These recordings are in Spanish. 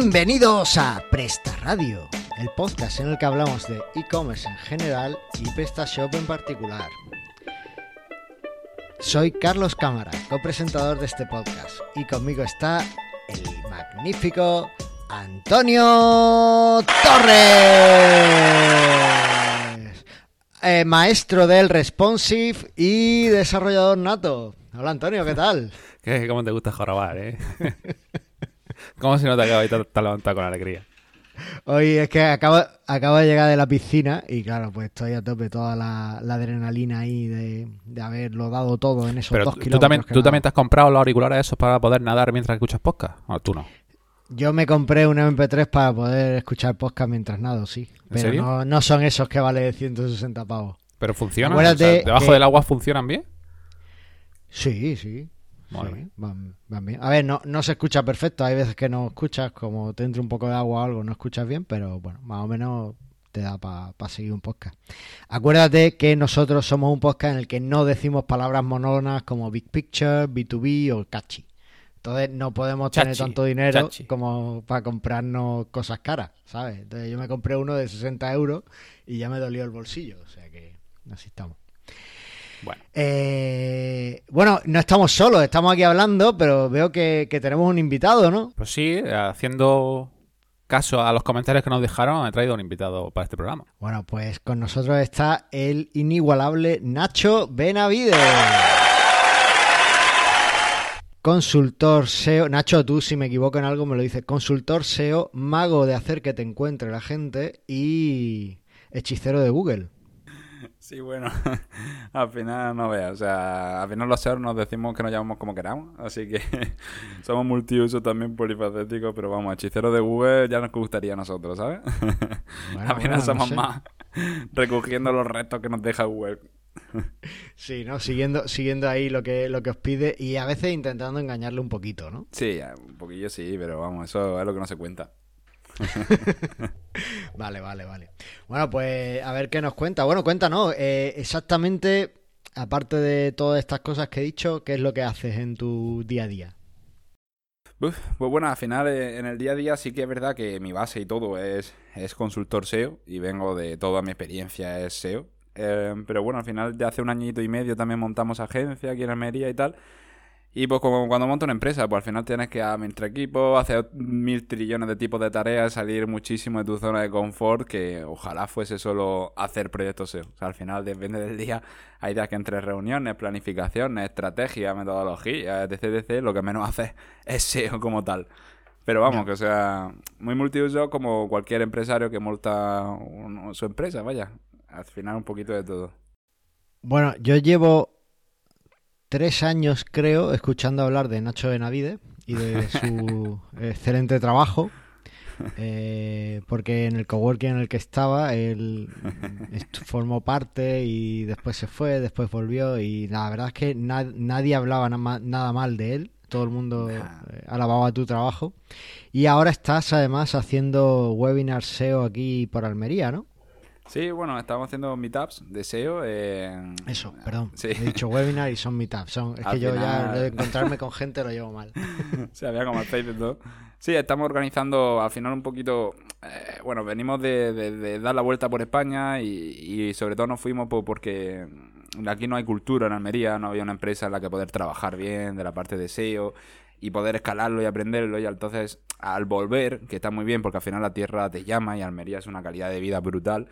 Bienvenidos a Presta Radio, el podcast en el que hablamos de e-commerce en general y PrestaShop en particular. Soy Carlos Cámara, copresentador de este podcast, y conmigo está el magnífico Antonio Torres, eh, maestro del responsive y desarrollador nato. Hola Antonio, ¿qué tal? ¿Cómo te gusta jorobar, eh? ¿Cómo se nota que hoy te has levantado con alegría? Hoy es que acabo, acabo de llegar de la piscina y claro, pues estoy a tope toda la, la adrenalina ahí de, de haberlo dado todo en esos Pero dos tú kilómetros. también, tú también te has comprado los auriculares esos para poder nadar mientras escuchas podcast. O tú no. Yo me compré un MP3 para poder escuchar podcast mientras nado, sí. Pero? No, no son esos que vale 160 pavos. Pero funcionan. O sea, debajo que- del agua funcionan bien. Sí, sí. Vale. sí, van, van bien. A ver, no, no se escucha perfecto. Hay veces que no escuchas, como te entra un poco de agua o algo, no escuchas bien, pero bueno, más o menos te da para seguir un podcast. Acuérdate que nosotros somos un podcast en el que no decimos palabras monótonas como Big Picture, B2B o Catchy. Entonces no podemos tener tanto dinero chachi. como para comprarnos cosas caras, ¿sabes? Entonces yo me compré uno de 60 euros y ya me dolió el bolsillo. O sea que así estamos. Bueno, Eh, bueno, no estamos solos, estamos aquí hablando, pero veo que, que tenemos un invitado, ¿no? pues sí, haciendo caso a los comentarios que nos dejaron, he traído un invitado para este programa. Bueno, pues con nosotros está el inigualable Nacho Benavides. Consultor SEO, Nacho, tú si me equivoco en algo me lo dices, consultor SEO, mago de hacer que te encuentre la gente y hechicero de Google. Sí, bueno, al final no veas, o sea, al final los SEO nos decimos que nos llamamos como queramos, así que somos multiuso también polifacéticos, pero vamos, hechicero de Google ya nos gustaría a nosotros, ¿sabes? Bueno, al final bueno, no somos sé. más recogiendo los restos que nos deja Google. Sí, ¿no? Siguiendo, siguiendo ahí lo que, lo que os pide y a veces intentando engañarle un poquito, ¿no? Sí, un poquillo sí, pero vamos, eso es lo que no se cuenta. Vale, vale, vale. Bueno, pues a ver qué nos cuenta. Bueno, cuéntanos, eh, exactamente, aparte de todas estas cosas que he dicho, ¿qué es lo que haces en tu día a día? Pues bueno, al final eh, en el día a día sí que es verdad que mi base y todo es, es consultor SEO y vengo de toda mi experiencia es SEO. Eh, pero bueno, al final de hace un añito y medio también montamos agencia aquí en Almería y tal. Y pues como cuando monto una empresa, pues al final tienes que administrar equipo, hacer mil trillones de tipos de tareas, salir muchísimo de tu zona de confort, que ojalá fuese solo hacer proyectos SEO. O sea, al final depende del día, hay días que entre reuniones, planificaciones, estrategia, metodología, etc, etc, lo que menos haces es SEO como tal. Pero vamos, que o sea, muy multiuso como cualquier empresario que monta su empresa, vaya. Al final un poquito de todo. Bueno, yo llevo tres años, creo, escuchando hablar de Nacho Benavides y de su excelente trabajo. eh, porque en el coworking en el que estaba, él formó parte y después se fue, después volvió. Y la verdad es que na- nadie hablaba na- nada mal de él. Todo el mundo eh, alababa tu trabajo. Y ahora estás además haciendo webinars SEO aquí por Almería, ¿no? Sí, bueno, estamos haciendo meetups de SEO. eh, Eso, perdón. Sí. He dicho webinar y son meetups. Son, es Al que yo ya lo de encontrarme con gente lo llevo mal. Se había como el todo. Sí, estamos organizando al final un poquito. eh, bueno, venimos de, de- de dar la vuelta por España y, y sobre todo nos fuimos po- porque aquí no hay cultura en Almería, no había una empresa en la que poder trabajar bien de la parte de SEO y poder escalarlo y aprenderlo. Y entonces, al volver, que está muy bien porque al final la tierra te llama y Almería es una calidad de vida brutal.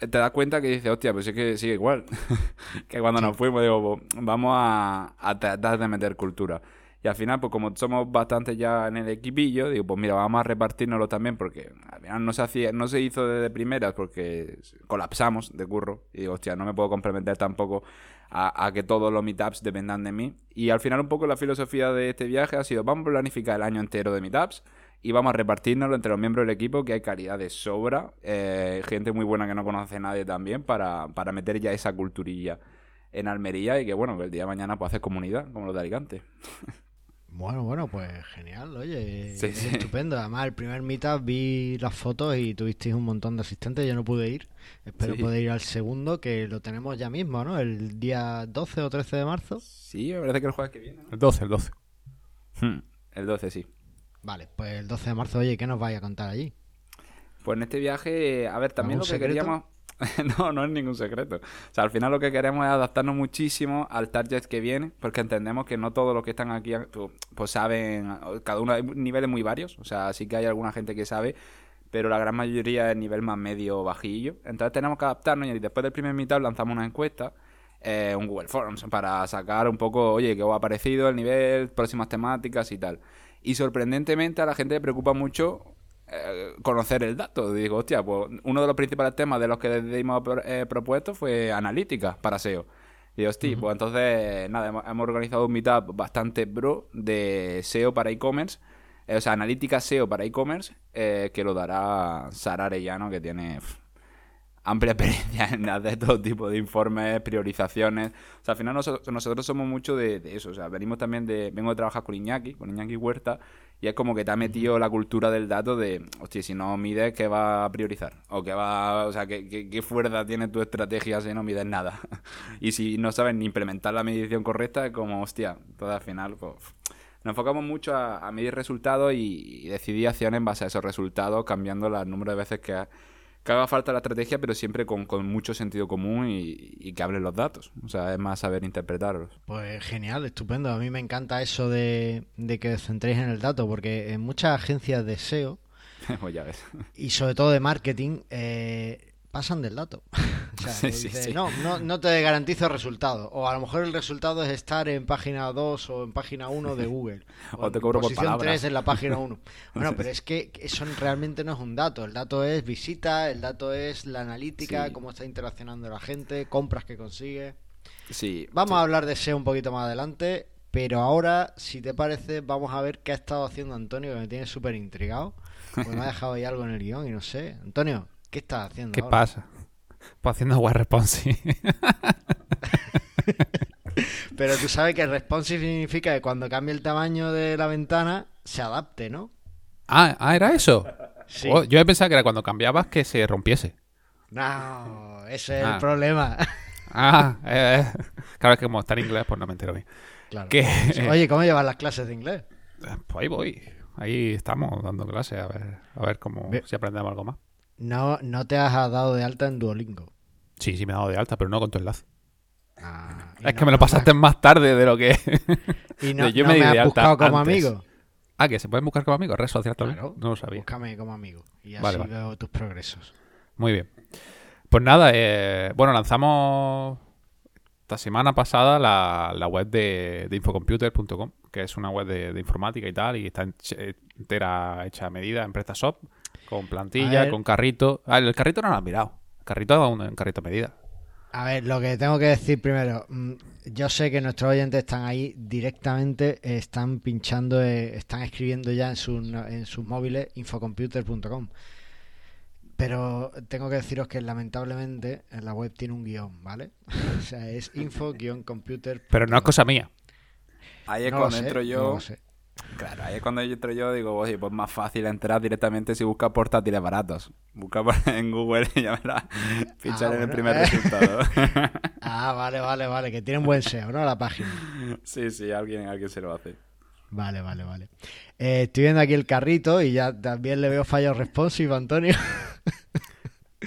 Te das cuenta que dices, hostia, pues es que sigue igual. que cuando nos fuimos, digo, pues, vamos a, a tratar de meter cultura. Y al final, pues como somos bastante ya en el equipillo, digo, pues mira, vamos a repartirnoslo también porque al final no se hacía, no se hizo de primeras porque colapsamos de curro. Y digo, hostia, no me puedo comprometer tampoco a, a que todos los meetups dependan de mí. Y al final un poco la filosofía de este viaje ha sido, vamos a planificar el año entero de meetups y vamos a repartirnoslo entre los miembros del equipo, que hay calidad de sobra, eh, gente muy buena que no conoce a nadie también, para, para meter ya esa culturilla en Almería y que bueno, que el día de mañana pues hacer comunidad, como los de Alicante. Bueno, bueno, pues genial, oye, Sí, es sí. estupendo. Además, el primer meetup vi las fotos y tuvisteis un montón de asistentes, yo no pude ir. Espero Sí. poder ir al segundo, que lo tenemos ya mismo, ¿no? El día 12 o 13 de marzo. Sí, me parece que el jueves que viene, ¿no? El 12, el 12. Hmm, El 12, sí. Vale, pues el 12 de marzo, oye, ¿qué nos vais a contar allí? Pues en este viaje, a ver, también lo ¿Algún que secreto? queríamos... no, no es ningún secreto. O sea, al final lo que queremos es adaptarnos muchísimo al target que viene, porque entendemos que no todos los que están aquí pues, saben, cada uno hay niveles muy varios, o sea, sí que hay alguna gente que sabe, pero la gran mayoría es nivel más medio bajillo. Entonces tenemos que adaptarnos y después del primer mitad lanzamos una encuesta, eh, un Google Forms, para sacar un poco, oye, qué os ha parecido el nivel, próximas temáticas y tal. Y sorprendentemente a la gente le preocupa mucho eh, conocer el dato. Digo, hostia, pues uno de los principales temas de los que les dimos eh, propuesto fue analítica para SEO. Y hostia, pues entonces, nada, hemos, hemos organizado un meetup bastante bro de SEO para e-commerce. Eh, o sea, analítica SEO para e-commerce, eh, que lo dará Sara Arellano, que tiene amplia experiencia en hacer todo tipo de informes, priorizaciones. O sea, al final nosotros, nosotros somos mucho de, de eso. O sea, venimos también de. Vengo de trabajar con Iñaki, con Iñaki Huerta, y es como que te ha metido la cultura del dato de, hostia, si no mides, ¿qué va a priorizar? O qué va. O sea, ¿qué, qué, qué fuerza tiene tu estrategia si no mides nada? y si no sabes ni implementar la medición correcta, es como, hostia, todo al final, pues. Nos enfocamos mucho a, a medir resultados y, y decidir acciones en base a esos resultados, cambiando el número de veces que, ha- que haga falta la estrategia, pero siempre con, con mucho sentido común y, y que hablen los datos. O sea, es más saber interpretarlos. Pues genial, estupendo. A mí me encanta eso de, de que os centréis en el dato, porque en muchas agencias de SEO pues ya ves. y sobre todo de marketing eh, pasan del dato. o sea, Sí, que sí, dice, sí. no, no, no te garantizo resultado. O a lo mejor el resultado es estar en página 2 o en página 1 de Google. O te cobro por posición palabras. 3 en la página 1. Bueno, pero es que eso realmente no es un dato. El dato es visita, el dato es la analítica, Sí. cómo está interaccionando la gente, compras que consigue. Sí. Vamos a hablar de SEO un poquito más adelante, pero ahora, si te parece, vamos a ver qué ha estado haciendo Antonio, que me tiene súper intrigado. Porque me ha dejado ahí algo en el guion y no sé. Antonio, ¿qué estás haciendo ¿Qué ahora? pasa? Pues haciendo web responsive. Pero tú sabes que responsive significa que cuando cambie el tamaño de la ventana, se adapte, ¿no? ah, ah, ¿era eso? Sí. Oh, yo he pensado que era cuando cambiabas que se rompiese. No, ese es Ah. el problema. Ah, eh, eh. claro, es que como está en inglés, pues no me entero bien. Claro. Que, Oye, ¿cómo llevas las clases de inglés? pues ahí voy. Ahí estamos dando clases a ver, a ver cómo Ve- si aprendemos algo más. No, no te has dado de alta en Duolingo. Sí, sí me he dado de alta, pero no con tu enlace. Ah, Es no- que me lo pasaste más tarde de lo que... Y no, yo me me has buscado como antes. amigo. ah, que se pueden buscar como amigos, red social también. Claro. No lo sabía. Búscame como amigo. Y así Vale, vale. veo tus progresos. Muy bien. Pues nada, eh, bueno, lanzamos esta semana pasada la, la web de, de infocomputer.com, que es una web de, de informática y tal, y está en- entera hecha a medida en PrestaShop, con plantilla, con carrito. Ah, el carrito no lo has mirado. El carrito es un, un carrito a medida. A ver, lo que tengo que decir primero, mm, yo sé que nuestros oyentes están ahí directamente, están pinchando, eh, están escribiendo ya en sus, en sus móviles infocomputer.com. Pero tengo que deciros que lamentablemente en la web tiene un guion, ¿vale? o sea, es info-computer. Pero no es cosa mía. Ahí es No cuando entro no yo. lo sé. Claro, ahí es cuando yo entro yo, digo, oye, pues más fácil entrar directamente si buscas portátiles baratos. Busca en Google y ya verás. Pinchar en el primer resultado. Ah, vale, vale, vale, que tienen buen SEO, ¿no? La página. sí, sí, alguien, alguien se lo hace. Vale, vale, vale. Eh, estoy viendo aquí el carrito y ya también le veo fallos responsive, Antonio.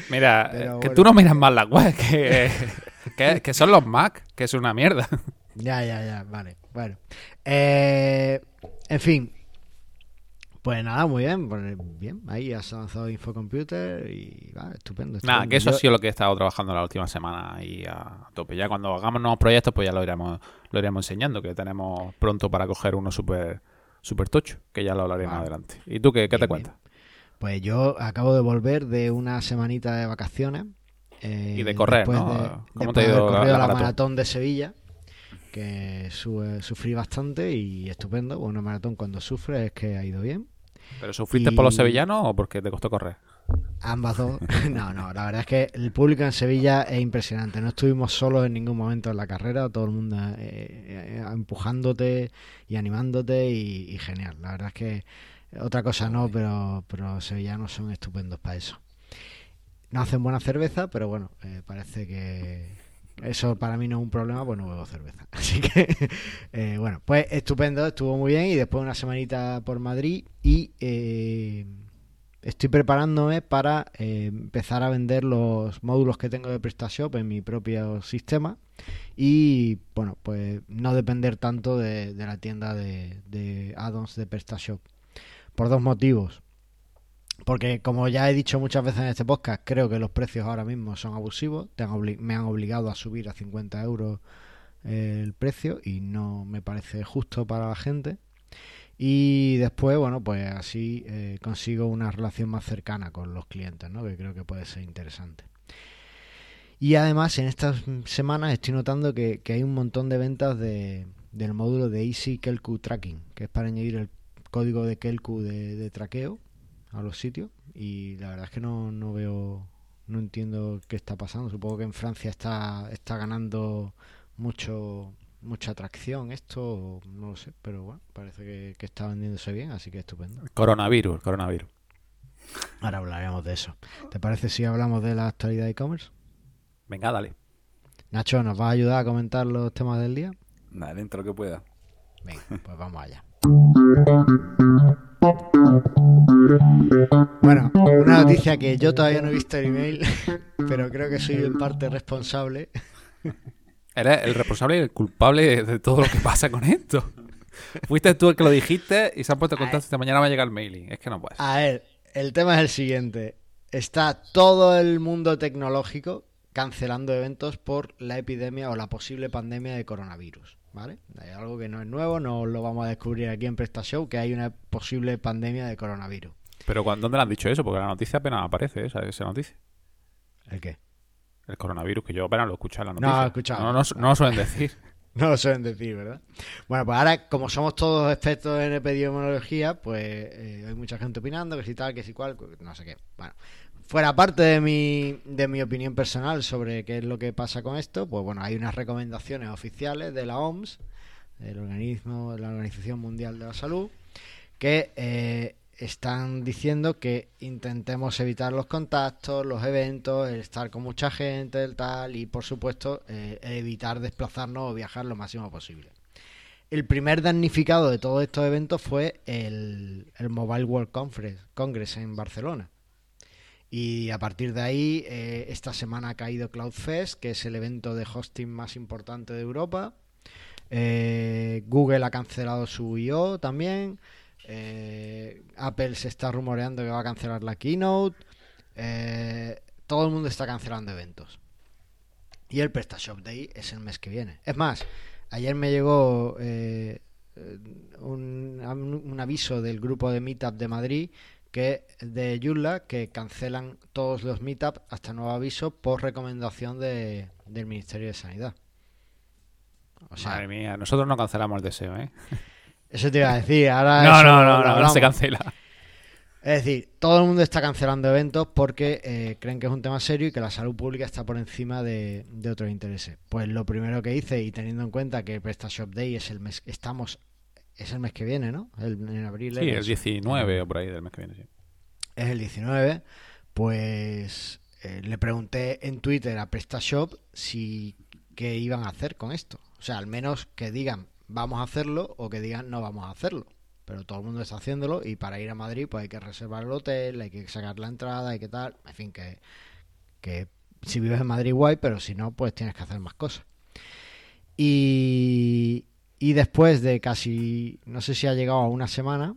Mira, Pero eh, que bueno. tú no miras más la web, que, que, que son los Mac, que es una mierda. Ya, ya, ya, vale. Bueno. Eh, en fin. Pues nada, muy bien. pues bien, ahí has avanzado Infocomputer y va, estupendo. Nada, que eso Yo- ha sido lo que he estado trabajando la última semana y a tope. Ya cuando hagamos nuevos proyectos, pues ya lo iremos, lo iremos enseñando, que tenemos pronto para coger uno súper super tocho, que ya lo hablaré más Vale. adelante. ¿Y tú qué, qué te cuentas? Pues yo acabo de volver de una semanita de vacaciones. eh, Y de correr, después ¿no? de- ¿Cómo te ha ido la- maratón de Sevilla, que su- sufrí bastante y estupendo. Una maratón cuando sufre es que ha ido bien. ¿Pero sufriste por los sevillanos o porque te costó correr? Ambas dos. No, no, la verdad es que el público en Sevilla es impresionante. No estuvimos solos en ningún momento en la carrera, todo el mundo eh, eh, empujándote y animándote y, y genial. La verdad es que otra cosa no, pero, pero los sevillanos son estupendos para eso. No hacen buena cerveza, pero bueno, eh, parece que, eso para mí no es un problema, pues no bebo cerveza. Así que, eh, bueno, pues estupendo, estuvo muy bien y después una semanita por Madrid y eh, estoy preparándome para eh, empezar a vender los módulos que tengo de PrestaShop en mi propio sistema y, bueno, pues no depender tanto de, la tienda de, de add-ons de PrestaShop. Por dos motivos. Porque como ya he dicho muchas veces en este podcast, creo que los precios ahora mismo son abusivos. Me han obligado a subir a 50 euros eh, el precio y no me parece justo para la gente. Y después, bueno, pues así eh, consigo una relación más cercana con los clientes, ¿no? Que creo que puede ser interesante. Y además, en estas semanas estoy notando que, hay un montón de ventas de, del módulo de Easy Kelku Tracking, que es para añadir el código de Kelku de traqueo a los sitios. Y la verdad es que no, no veo, no entiendo qué está pasando. Supongo que en Francia está, está ganando mucho mucha atracción esto, o no lo sé, pero bueno, parece que, que está vendiéndose bien, así que estupendo. Coronavirus, coronavirus. Ahora hablaremos de eso. ¿Te parece si hablamos de la actualidad de e-commerce? Venga, dale. Nacho, ¿nos vas a ayudar a comentar los temas del día? Dale, dentro lo que pueda. Venga, pues vamos allá. Bueno, una noticia que yo todavía no he visto el email, pero creo que soy en parte responsable. Eres el responsable y el culpable de todo lo que pasa con esto. Fuiste tú el que lo dijiste y se han puesto en contacto esta mañana va a llegar el mailing. Es que no puedes. A ver, el tema es el siguiente. Está todo el mundo tecnológico cancelando eventos por la epidemia o la posible pandemia de coronavirus. ¿Vale? Hay algo que no es nuevo, no lo vamos a descubrir aquí en PrestaShow, que hay una posible pandemia de coronavirus. Pero ¿cuándo- ¿dónde le han dicho eso? Porque la noticia apenas aparece, esa, esa noticia. ¿El qué? El coronavirus, que yo apenas lo he escuchado en la No, noticia. he escuchado. No, no, no lo suelen decir. No lo suelen decir, ¿verdad? Bueno, pues ahora, como somos todos expertos en epidemiología, pues eh, hay mucha gente opinando que si tal, que si cual, no sé qué. Bueno, fuera parte de mi, de mi opinión personal sobre qué es lo que pasa con esto, pues bueno, hay unas recomendaciones oficiales de la OMS, el organismo, la Organización Mundial de la Salud, que eh, están diciendo que intentemos evitar los contactos, los eventos, el estar con mucha gente, el tal, y por supuesto eh, evitar desplazarnos o viajar lo máximo posible. El primer damnificado de todos estos eventos fue el, el Mobile World Conference, Congress en Barcelona. Y a partir de ahí, eh, esta semana ha caído CloudFest, que es el evento de hosting más importante de Europa. Eh, Google ha cancelado su I.O. también. Eh, Apple se está rumoreando que va a cancelar la keynote. Todo el mundo está cancelando eventos. Y el PrestaShop Day es el mes que viene. Es más, ayer me llegó un, un aviso del grupo de Meetup de Madrid que de Joomla que cancelan todos los Meetup hasta nuevo aviso por recomendación de, del Ministerio de Sanidad. O sea, Madre mía, nosotros no cancelamos el deseo, ¿eh? eso te iba a decir. Ahora No, no, no, no, no se cancela. Es decir, todo el mundo está cancelando eventos porque eh, creen que es un tema serio y que la salud pública está por encima de, de otros intereses. Pues lo primero que hice, y teniendo en cuenta que el PrestaShop Day es el mes, estamos, es el mes que viene, ¿no? El- en abril. Sí, el eso. 19 o por ahí del mes que viene, sí. es el 19, pues eh, le pregunté en Twitter a PrestaShop si qué iban a hacer con esto. O sea, al menos que digan vamos a hacerlo o que digan no vamos a hacerlo. Pero todo el mundo está haciéndolo y para ir a Madrid pues hay que reservar el hotel, hay que sacar la entrada, hay que tal. En fin, que, que si vives en Madrid guay, pero si no pues tienes que hacer más cosas. Y, y después de casi, no sé si ha llegado a una semana,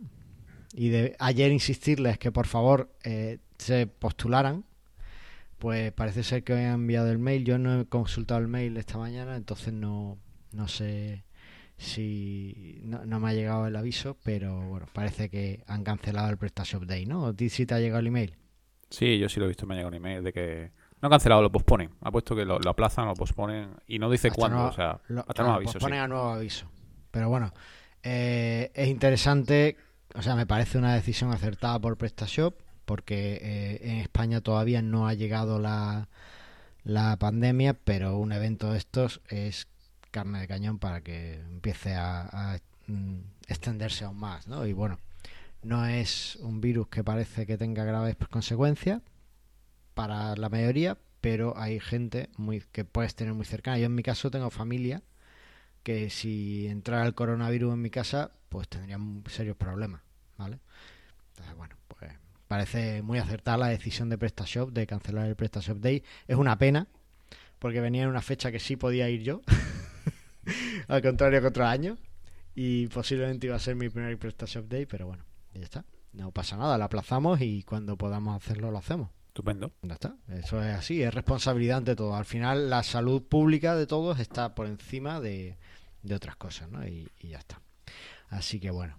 y de ayer insistirles que por favor eh, se postularan, pues parece ser que hoy han enviado el mail. Yo no he consultado el mail esta mañana, entonces no, no sé si no, no me ha llegado el aviso, pero bueno, parece que han cancelado el PrestaShop Day, ¿no? ¿A ti sí te ha llegado el email? Sí, yo sí lo he visto, me ha llegado un email de que no cancelado, lo posponen. Ha puesto que lo, lo aplazan, lo posponen y no dice Hasta cuándo, o sea, lo- hasta nuevo aviso. posponen sí. a nuevo aviso. Pero bueno, eh, es interesante, o sea, me parece una decisión acertada por PrestaShop, porque eh, en España todavía no ha llegado la, la pandemia, pero un evento de estos es carne de cañón para que empiece a, a, mm, extenderse aún más, ¿no? Y bueno, no es un virus que parece que tenga graves consecuencias para la mayoría, pero hay gente muy que puedes tener muy cercana. Yo en mi caso tengo familia que si entrara el coronavirus en mi casa, pues tendrían serios problemas, ¿vale? Entonces, bueno, pues parece muy acertada la decisión de PrestaShop de cancelar el PrestaShop Day. Es una pena, porque venía en una fecha que sí podía ir yo, al contrario que otros años, y posiblemente iba a ser mi primer PrestaShop Day, pero bueno, ya está. No pasa nada, lo aplazamos y cuando podamos hacerlo lo hacemos. Estupendo. Ya está. Eso es así, es responsabilidad ante todo. Al final la salud pública de todos está por encima de, de otras cosas, ¿no? Y, ya está. Así que bueno.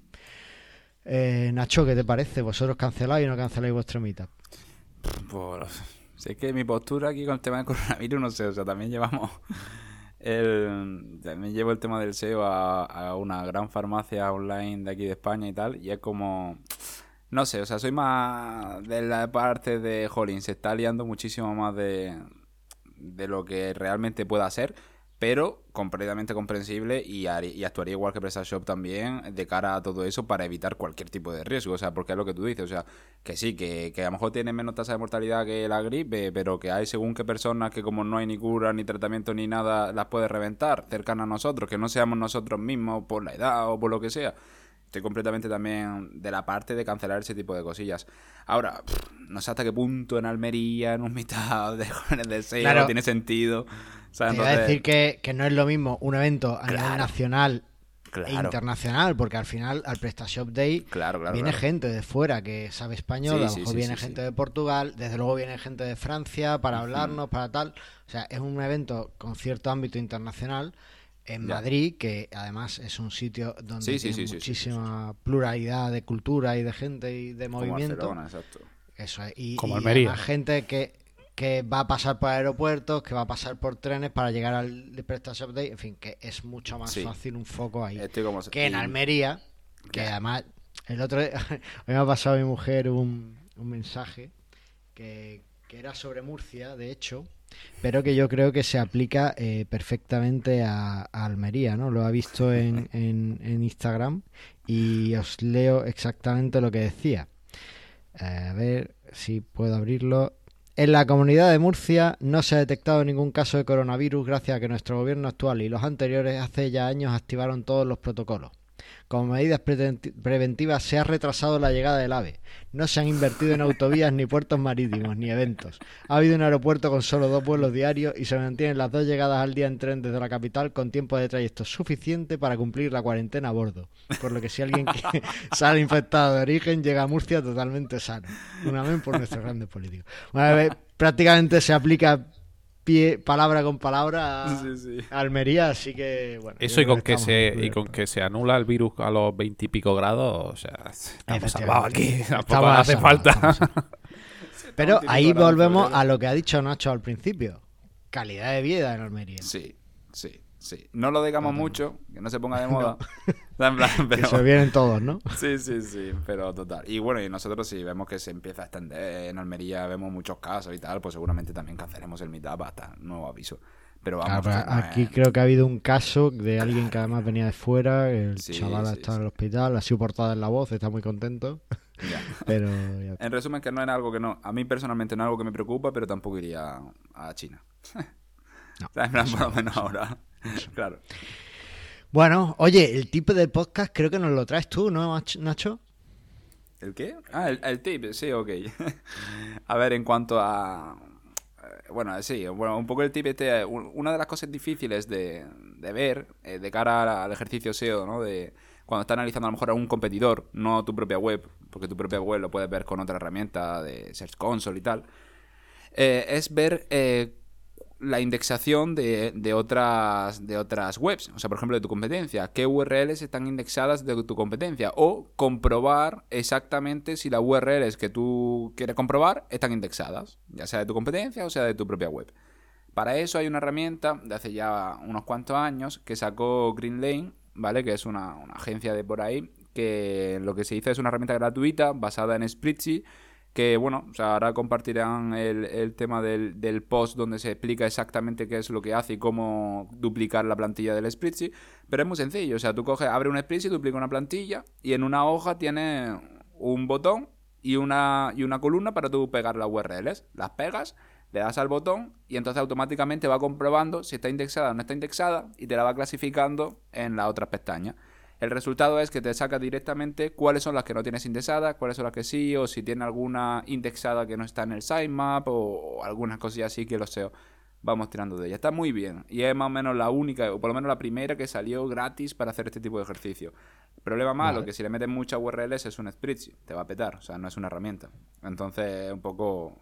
Eh, Nacho, ¿qué te parece? ¿Vosotros canceláis o no canceláis vuestro meetup? Pues, sé que mi postura aquí con el tema del coronavirus, no sé, o sea, también llevamos el, también llevo el tema del SEO a, a una gran farmacia online de aquí de España y tal, y es como, no sé, o sea, soy más de la parte de, jolín, se está liando muchísimo más de, de lo que realmente pueda ser, pero completamente comprensible y, actuaría igual que PrestaShop también de cara a todo eso para evitar cualquier tipo de riesgo, o sea, porque es lo que tú dices, o sea, que sí, que, que a lo mejor tiene menos tasa de mortalidad que la gripe, pero que hay según qué personas que como no hay ni cura, ni tratamiento, ni nada, las puede reventar cercanas a nosotros, que no seamos nosotros mismos por la edad o por lo que sea. Estoy completamente también de la parte de cancelar ese tipo de cosillas. Ahora, pff, no sé hasta qué punto en Almería, en un mitad de jóvenes de Claro. tiene sentido. Sea, Te iba a entonces- decir que, que no es lo mismo un evento a nivel Claro. nacional e internacional, porque al final al PrestaShop Day Claro, claro. viene claro. gente de fuera que sabe español, Sí, a lo sí, mejor sí, viene sí, gente sí. de Portugal, desde luego viene gente de Francia para hablarnos, para tal. O sea, es un evento con cierto ámbito internacional en Ya. Madrid, que además es un sitio donde Sí, sí, tiene sí, sí, sí, muchísima pluralidad de cultura y de gente y de Como movimiento. Barcelona, exacto. Eso es. Y, Como y Almería. además gente que, que va a pasar por aeropuertos, que va a pasar por trenes para llegar al PrestaShop Day. En fin, que es mucho más Sí. fácil un foco ahí. Estoy como... Que en Almería, que además, el otro día, hoy me ha pasado a mi mujer un, un mensaje que, que era sobre Murcia, de hecho, pero que yo creo que se aplica eh, perfectamente a, a Almería, ¿no? Lo ha visto en, en, en Instagram y os leo exactamente lo que decía. Eh, a ver si puedo abrirlo. En la comunidad de Murcia no se ha detectado ningún caso de coronavirus gracias a que nuestro gobierno actual y los anteriores hace ya años activaron todos los protocolos. Como medidas preventi- preventivas se ha retrasado la llegada del AVE. No se han invertido en autovías ni puertos marítimos ni eventos. Ha habido un aeropuerto con solo dos vuelos diarios y se mantienen las dos llegadas al día en tren desde la capital con tiempo de trayecto suficiente para cumplir la cuarentena a bordo. Por lo que si alguien sale infectado de origen llega a Murcia totalmente sano. Un amén por nuestros grandes políticos. Prácticamente se aplica pie, palabra con palabra Sí, sí. Almería, así que bueno. Eso y con que se y con que se anula el virus a los veintipico grados, o sea, estamos salvados aquí. Tampoco Estamos hace falta. Pero ahí volvemos febrero. a lo que ha dicho Nacho al principio. Calidad de vida en Almería. Sí, sí, sí. No lo digamos mucho, que no se ponga de moda. En plan, Que pero- se vienen todos, ¿no? Sí, sí, sí, pero total. Y bueno, y nosotros si vemos que se empieza a extender en Almería, vemos muchos casos y tal, pues seguramente también cancelemos el meetup hasta nuevo aviso. Pero vamos, Claro, pero que aquí es- creo que ha habido un caso de alguien que además venía de fuera, el Sí, chaval sí, está sí. en el hospital, ha sido portada en la voz, está muy contento, ya. pero ya. En resumen, que no era algo que no... A mí personalmente no es algo que me preocupa, pero tampoco iría a China. No, O sea, en plan, por lo menos ahora. Claro. Bueno, oye, el tipo del podcast creo que nos lo traes tú, ¿no, Nach- Nacho? ¿El qué? Ah, el, el tip, sí, ok. a ver, en cuanto a... eh, Bueno, sí, bueno, un poco el tip este, un- una de las cosas difíciles de, de ver eh, de cara al ejercicio SEO, ¿no? De cuando estás analizando a lo mejor a un competidor, no tu propia web, porque tu propia web lo puedes ver con otra herramienta de Search Console y tal, eh, es ver eh, la indexación de, otras, webs. O sea, por ejemplo, de tu competencia. ¿Qué URLs están indexadas de tu competencia? O comprobar exactamente si las URLs que tú quieres comprobar están indexadas. Ya sea de tu competencia o sea de tu propia web. Para eso hay una herramienta de hace ya unos cuantos años que sacó Greenlane, ¿vale? Que es una, una agencia de por ahí, que lo que se hizo es una herramienta gratuita basada en Spreadsheet, que bueno, o sea, ahora compartirán el, el tema del, del post donde se explica exactamente qué es lo que hace y cómo duplicar la plantilla del Spreadsheet, pero es muy sencillo, o sea, tú coges, abre un Spreadsheet, duplica una plantilla y en una hoja tiene un botón y una, y una columna para tú pegar las URLs. Las pegas, Le das al botón y entonces automáticamente va comprobando si está indexada o no está indexada y te la va clasificando en las otras pestañas. El resultado es que te saca directamente cuáles son las que no tienes indexadas, cuáles son las que sí, o si tiene alguna indexada que no está en el sitemap, o, algunas cosillas así que lo SEO vamos tirando de ella. Está muy bien. Y es más o menos la única, o por lo menos la primera que salió gratis para hacer este tipo de ejercicio. problema malo, que si le metes muchas URLs es un spreadsheet, te va a petar, o sea, no es una herramienta. Entonces, un poco...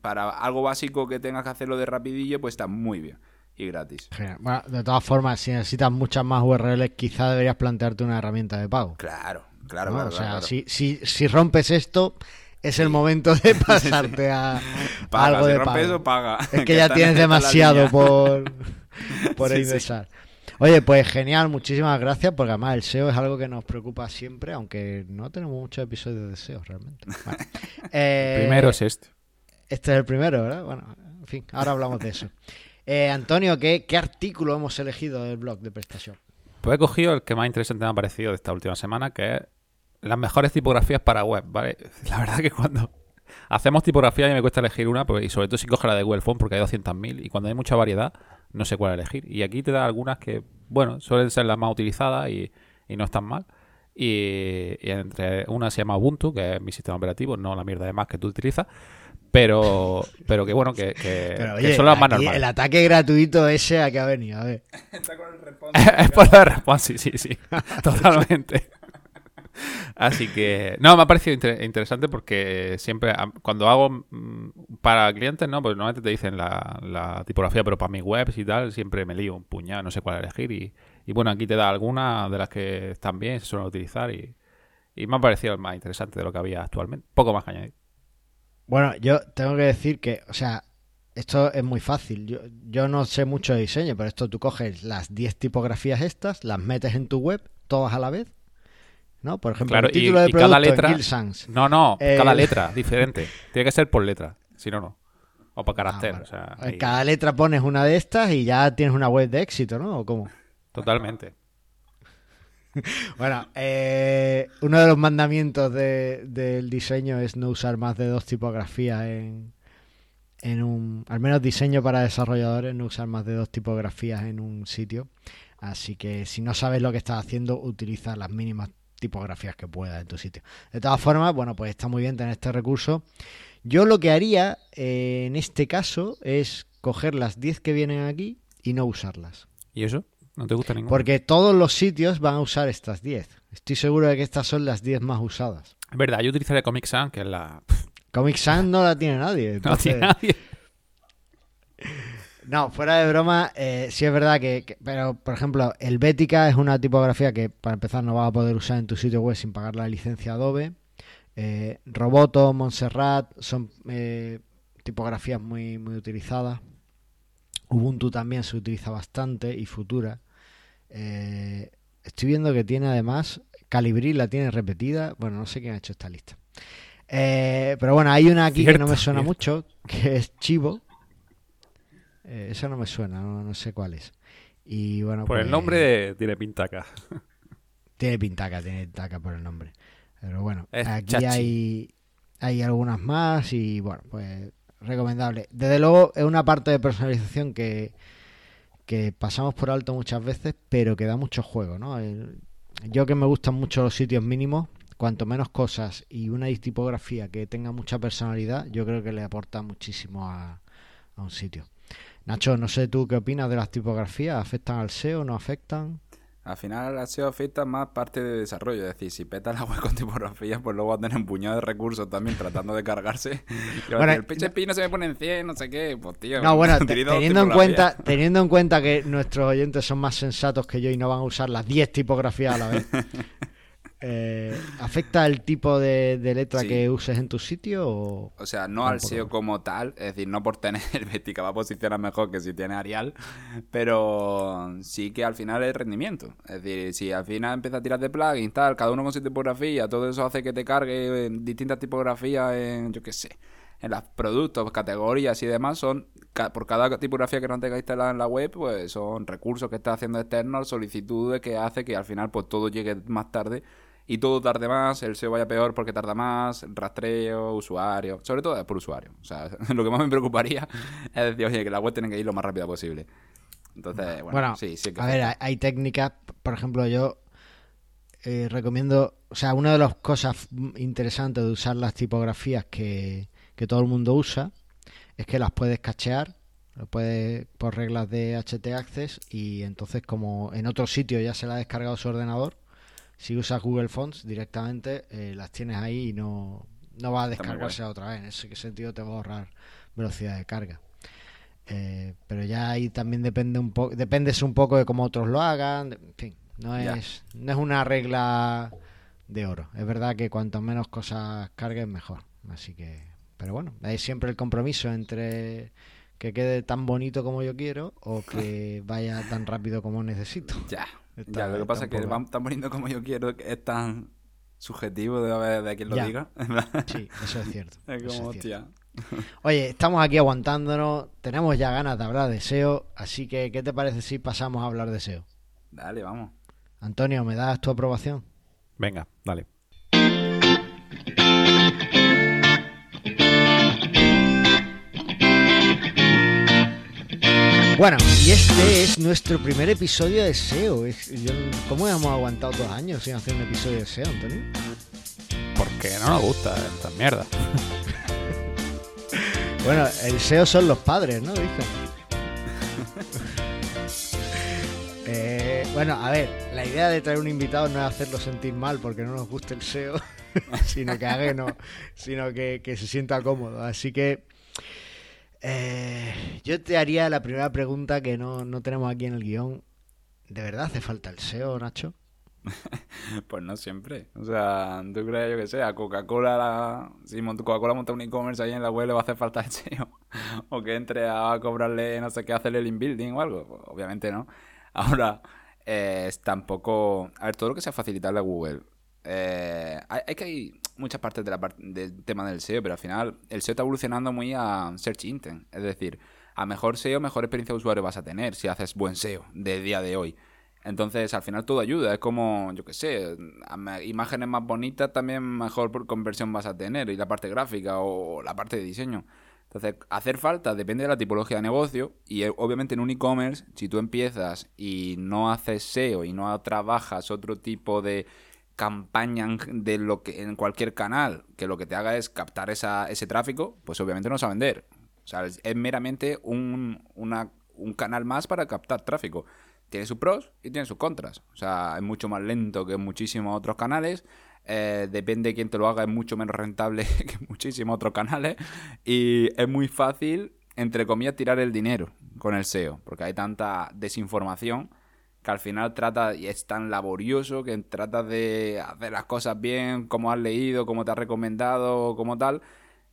Para algo básico que tengas que hacerlo de rapidillo, pues está muy bien y gratis. Bueno, de todas formas, si necesitas muchas más URLs, quizá deberías plantearte una herramienta de pago. Claro, claro, claro. O sea, Si, si, si rompes esto, es el momento de pasarte a, algo de pago. paga. Es que, ya tienes demasiado por, por ingresar. Oye, pues genial, muchísimas gracias, porque además el SEO es algo que nos preocupa siempre, aunque no tenemos muchos episodios de SEO realmente. el primero es este. Este es el primero, ¿verdad? Bueno, en fin, ahora hablamos de eso. Eh, Antonio, ¿qué, artículo hemos elegido del blog de prestación? Pues he cogido el que más interesante me ha parecido de esta última semana, que es las mejores tipografías para web, ¿vale? La verdad que cuando hacemos tipografía y me cuesta elegir una, pues, y sobre todo si coge la de Google Font porque hay 200.000 y cuando hay mucha variedad no sé cuál elegir. Y aquí te da algunas que, bueno, suelen ser las más utilizadas y, no están mal. Y, y, entre una se llama Ubuntu, que es mi sistema operativo, no la mierda de más que tú utilizas. Pero, pero que bueno, que, que, son las más normales. El ataque gratuito ese a que ha venido, a ver. Está con el response. es por el response, sí, sí, sí. Totalmente. Así que, no, me ha parecido interesante porque siempre, cuando hago mm, para clientes, ¿no? Pues normalmente te dicen la, tipografía, pero para mis webs y tal, siempre me lío un puñado, no sé cuál elegir. Y, y bueno, aquí te da algunas de las que están bien, se suelen utilizar y, y me ha parecido el más interesante de lo que había actualmente. Poco más que añadir. Bueno, yo tengo que decir que, o sea, esto es muy fácil. Yo, yo no sé mucho de diseño, pero esto tú coges las 10 tipografías estas, las metes en tu web, todas a la vez. ¿No? Por ejemplo, el título de producto cada letra, No, no, cada letra diferente. Tiene que ser por letra, si no, no. O por carácter. Ah, o sea, Cada letra pones una de estas y ya tienes una web de éxito, ¿no? ¿O cómo? Totalmente. bueno, eh, uno de los mandamientos del diseño es no usar más de dos tipografías en, en un... Al menos diseño para desarrolladores, no usar más de dos tipografías en un sitio. Así que si no sabes lo que estás haciendo, utiliza las mínimas tipografías que puedas en tu sitio. De todas formas, bueno, pues está muy bien tener este recurso. Yo lo que haría eh, en este caso es coger las 10 que vienen aquí y no usarlas. ¿Y eso? ¿No te gusta ninguna? Porque todos los sitios van a usar estas 10. Estoy seguro de que estas son las 10 más usadas. Es verdad, yo utilizaré Comic Sans, que es la... Comic Sans no la tiene nadie. No tiene nadie. No, fuera de broma, eh, sí es verdad que, Pero, por ejemplo, el Bética es una tipografía que, para empezar, no vas a poder usar en tu sitio web sin pagar la licencia Adobe. Eh, Roboto, Montserrat son eh, tipografías muy, muy utilizadas. Ubuntu también se utiliza bastante y Futura. Eh, estoy viendo que tiene además Calibri la tiene repetida. Bueno, no sé quién ha hecho esta lista. Eh, pero bueno, hay una aquí que no me suena mucho, que es Chivo. Eh, esa no me suena, no, sé cuál es. Y bueno, por el pues, nombre tiene pintaca. Tiene pintaca, tiene pintaca por el nombre. Pero bueno, aquí hay, hay algunas más y bueno, pues recomendable. Desde luego es una parte de personalización que, que pasamos por alto muchas veces, pero que da mucho juego, ¿no? yo que me gustan mucho los sitios mínimos, cuanto menos cosas y una tipografía que tenga mucha personalidad, yo creo que le aporta muchísimo a, un sitio. Nacho, no sé tú qué opinas de las tipografías, ¿afectan al SEO no afectan? Al final ha sido afecta más parte de desarrollo. Es decir, si peta la web con tipografías, pues luego va a tener un puñado de recursos también tratando de cargarse. bueno, el PHP no se me pone en 100, no sé qué. Pues tío, no, bueno, teniendo en, cuenta, teniendo en cuenta que nuestros oyentes son más sensatos que yo y no van a usar las 10 tipografías a la vez. Eh, ¿Afecta el tipo de, letra que uses en tu sitio? O, o sea, no al SEO como tal, es decir, no por tener Helvética va a posicionar mejor que si tiene Arial, pero sí que al final es rendimiento. Es decir, si al final empieza a tirar de plugins, tal, cada uno con su tipografía, todo eso hace que te cargue en distintas tipografías en, yo qué sé, en los productos, categorías y demás, son por cada tipografía que no tenga instalada en la web, pues son recursos que está haciendo externos, solicitudes que hace que al final pues todo llegue más tarde y todo tarde más, el SEO vaya peor porque tarda más, rastreo, usuario, sobre todo por usuario. O sea, lo que más me preocuparía es decir, oye, que la web tiene que ir lo más rápido posible. Entonces, bueno, sí, sí que A ver, hay técnicas, por ejemplo, yo eh, recomiendo, o sea, una de las cosas interesantes de usar las tipografías que, que todo el mundo usa es que las puedes cachear, lo puedes por reglas de HT Access y entonces como en otro sitio ya se la ha descargado su ordenador, si usas Google Fonts directamente eh, las tienes ahí y no, no va a descargarse otra vez. En ese sentido te va a ahorrar velocidad de carga. Eh, pero ya ahí también depende un poco, dependes un poco de cómo otros lo hagan, en fin, no es, no es una regla de oro. Es verdad que cuanto menos cosas cargues mejor. Así que, pero bueno, hay siempre el compromiso entre que quede tan bonito como yo quiero o que vaya tan rápido como necesito. Ya, ya, lo que pasa es que va tan bonito como yo quiero, es tan subjetivo de, de quien lo diga. sí, eso es cierto. Es como, Oye, estamos aquí aguantándonos, tenemos ya ganas de hablar de SEO, así que ¿qué te parece si pasamos a hablar de SEO? Dale, vamos. Antonio, ¿me das tu aprobación? Venga, dale. Bueno, y este es nuestro primer episodio de SEO. ¿Cómo hemos aguantado dos años sin hacer un episodio de SEO, Antonio? Porque no nos gusta esta mierda. bueno, el SEO son los padres, ¿no? Eh, bueno, a ver, la idea de traer un invitado no es hacerlo sentir mal porque no nos guste el SEO, sino que haga, no, sino que, que se sienta cómodo. Así que eh, yo te haría la primera pregunta que no, tenemos aquí en el guion. ¿De verdad hace falta el SEO, Nacho? pues no siempre. O sea, tú crees, yo que sé, a Coca-Cola, si Coca-Cola monta un e-commerce ahí en la web, le va a hacer falta el SEO. o que entre a cobrarle, no sé qué, hacerle el inbuilding o algo. Pues, obviamente no. Ahora, eh, tampoco. A ver, todo lo que sea facilitarle a Google. Eh, hay, que hay muchas partes del tema del SEO, pero al final el SEO está evolucionando muy a Search Intent. Es decir, a mejor SEO, mejor experiencia de usuario vas a tener si haces buen SEO de día de hoy. Entonces, al final todo ayuda. Es como, yo qué sé, imágenes más bonitas también mejor por conversión vas a tener. Y la parte gráfica o la parte de diseño. Entonces, hacer falta depende de la tipología de negocio. Y eh, obviamente en un e-commerce, si tú empiezas y no haces SEO y no trabajas otro tipo de campaña de lo que en cualquier canal que lo que te haga es captar esa, ese tráfico, pues obviamente no vas a vender. O sea, es, meramente un, canal más para captar tráfico. Tiene sus pros y tiene sus contras. O sea, es mucho más lento que muchísimos otros canales. Eh, depende de quién te lo haga, es mucho menos rentable que muchísimos otros canales. Y es muy fácil, entre comillas, tirar el dinero con el SEO. Porque hay tanta desinformación que al final trata, y es tan laborioso, que trata de hacer las cosas bien, como has leído, como te has recomendado, como tal,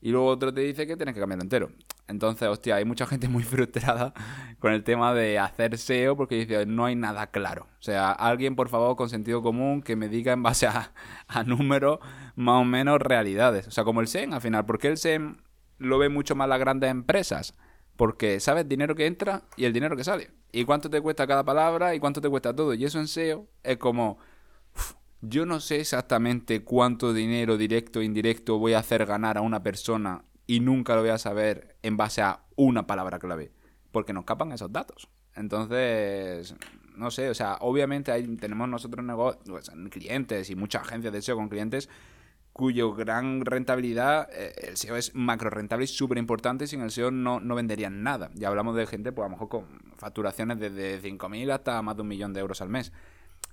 y luego otro te dice que tienes que cambiarlo entero. Entonces, hostia, hay mucha gente muy frustrada con el tema de hacer SEO porque dice, no hay nada claro. O sea, alguien, por favor, con sentido común, que me diga en base a, a números más o menos realidades. O sea, como el SEM, al final, ¿por qué el SEM lo ve mucho más las grandes empresas? Porque sabes dinero que entra y el dinero que sale. Y cuánto te cuesta cada palabra y cuánto te cuesta todo. Y eso en SEO es como... yo no sé exactamente cuánto dinero directo e indirecto voy a hacer ganar a una persona y nunca lo voy a saber en base a una palabra clave. Porque nos capan esos datos. Entonces, no sé, o sea, obviamente tenemos nosotros negocios, clientes y muchas agencias de SEO con clientes cuyo gran rentabilidad, eh, el SEO es macro rentable y súper importante, sin el SEO no, no venderían nada. Ya hablamos de gente, pues a lo mejor con facturaciones desde 5.000 hasta más de un millón de euros al mes.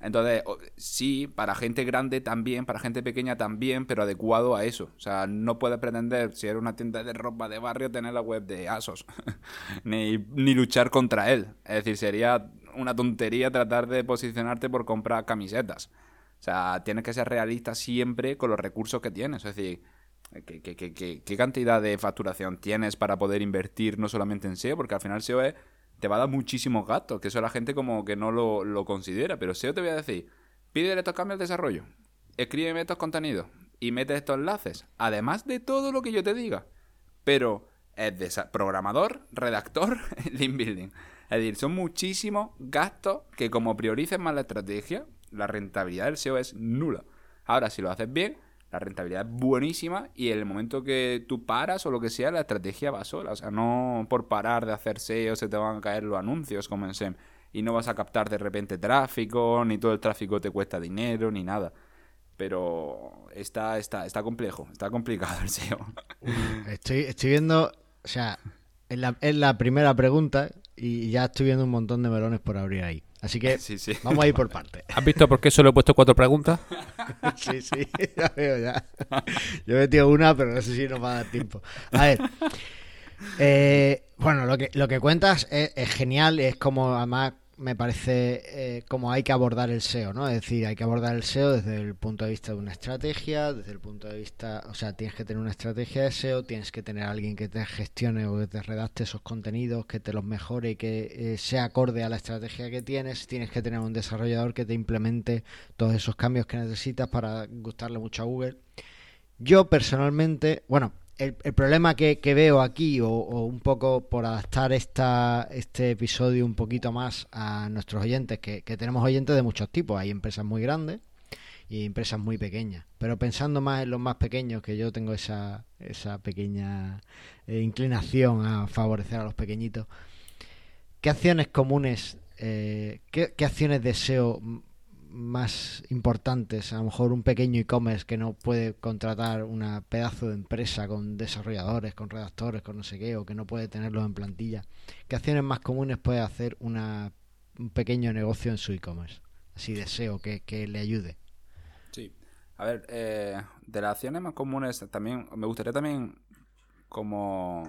Entonces, sí, para gente grande también, para gente pequeña también, pero adecuado a eso. O sea, no puedes pretender, si eres una tienda de ropa de barrio, tener la web de ASOS, ni, ni luchar contra él. Es decir, sería una tontería tratar de posicionarte por comprar camisetas. O sea, tienes que ser realista siempre con los recursos que tienes. Es decir, ¿qué, cantidad de facturación tienes para poder invertir no solamente en SEO? Porque al final SEO te va a dar muchísimos gastos, que eso la gente como que no lo, considera. Pero SEO te voy a decir, pide estos cambios de desarrollo, escríbeme estos contenidos y mete estos enlaces. Además de todo lo que yo te diga. Pero es de programador, redactor, link building. Es decir, son muchísimos gastos que como priorices más la estrategia, la rentabilidad del SEO es nula. Ahora, si lo haces bien, la rentabilidad es buenísima y en el momento que tú paras o lo que sea, la estrategia va sola. O sea, no por parar de hacer SEO se te van a caer los anuncios como en SEM y no vas a captar de repente tráfico, ni todo el tráfico te cuesta dinero, ni nada. Pero está, está, está complejo, está complicado el SEO. Estoy, estoy viendo, o sea, es la, es la primera pregunta y ya estoy viendo un montón de melones por abrir ahí. Así que Sí, sí. vamos a ir por partes. ¿Has visto por qué solo he puesto cuatro preguntas? Sí, sí, ya veo ya. Yo he metido una, pero no sé si nos va a dar tiempo. A ver. eh, bueno, lo que, lo que cuentas es, es genial, es como además me parece eh, como hay que abordar el SEO, ¿no? Es decir, hay que abordar el SEO desde el punto de vista de una estrategia, desde el punto de vista, o sea, tienes que tener una estrategia de SEO, tienes que tener a alguien que te gestione o que te redacte esos contenidos, que te los mejore y que eh, sea acorde a la estrategia que tienes, tienes que tener un desarrollador que te implemente todos esos cambios que necesitas para gustarle mucho a Google. Yo personalmente, bueno, el, problema que, que veo aquí, o, un poco por adaptar esta, este episodio un poquito más a nuestros oyentes, que, tenemos oyentes de muchos tipos, hay empresas muy grandes y empresas muy pequeñas, pero pensando más en los más pequeños, que yo tengo esa, esa pequeña eh, inclinación a favorecer a los pequeñitos, ¿qué acciones comunes, eh, qué, acciones de SEO m- más importantes, a lo mejor un pequeño e-commerce que no puede contratar una pedazo de empresa con desarrolladores, con redactores, con no sé qué, o que no puede tenerlos en plantilla. ¿Qué acciones más comunes puede hacer una, un pequeño negocio en su e-commerce? Así de SEO, que, que le ayude. Sí. A ver, eh, de las acciones más comunes también, me gustaría también como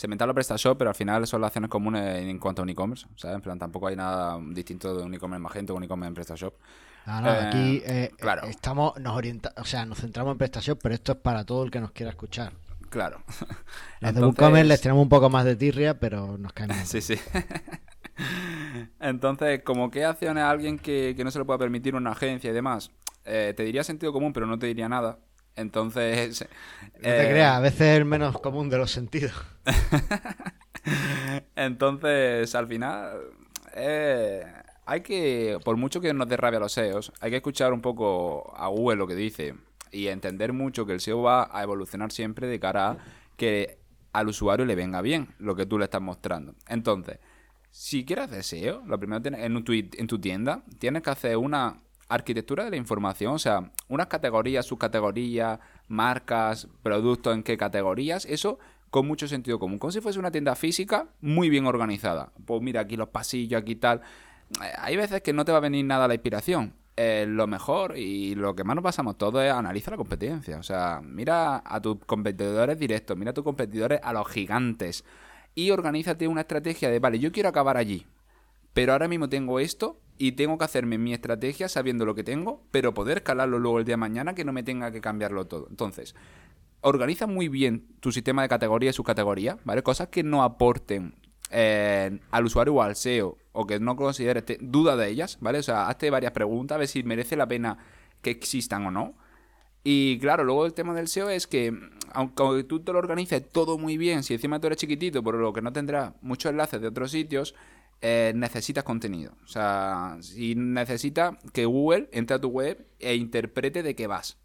segmentar la PrestaShop, pero al final son las acciones comunes en cuanto a un e-commerce, ¿sabes? En plan, tampoco hay nada distinto de un e-commerce en Magento o un e-commerce en PrestaShop. Ah, no, Eh, aquí eh, claro. estamos, nos orienta, o sea, nos centramos en prestación, pero esto es para todo el que nos quiera escuchar. Claro. Los de WooCommerce les tenemos un poco más de tirria, pero nos caen bien. Sí, sí. Entonces, como qué acciones a alguien que, que no se le pueda permitir una agencia y demás, Eh, te diría sentido común, pero no te diría nada. Entonces... No te eh, creas, a veces es el menos común de los sentidos. Entonces, al final, eh, hay que, por mucho que nos dé rabia los SEOs, hay que escuchar un poco a Google lo que dice y entender mucho que el SEO va a evolucionar siempre de cara a que al usuario le venga bien lo que tú le estás mostrando. Entonces, si quieres hacer SEO, lo primero tienes- en, tu, en tu tienda, tienes que hacer una arquitectura de la información, o sea, unas categorías, subcategorías, marcas, productos en qué categorías, eso con mucho sentido común, como si fuese una tienda física muy bien organizada. Pues mira, aquí los pasillos, aquí tal. Eh, Hay veces que no te va a venir nada la inspiración. Lo mejor y lo que más nos pasamos todos es analiza la competencia. O sea, mira a tus competidores directos, mira a tus competidores a los gigantes y organízate una estrategia de, vale, yo quiero acabar allí, pero ahora mismo tengo esto y tengo que hacerme mi estrategia sabiendo lo que tengo, pero poder escalarlo luego el día de mañana que no me tenga que cambiarlo todo. Entonces, organiza muy bien tu sistema de categoría y subcategoría, ¿vale? Cosas que no aporten eh, al usuario o al SEO o que no consideres, duda de ellas, ¿vale? O sea, hazte varias preguntas a ver si merece la pena que existan o no. Y claro, luego el tema del SEO es que, aunque tú te lo organices todo muy bien, si encima tú eres chiquitito, por lo que no tendrás muchos enlaces de otros sitios, eh, necesitas contenido. O sea, si necesitas que Google entre a tu web e interprete de qué vas.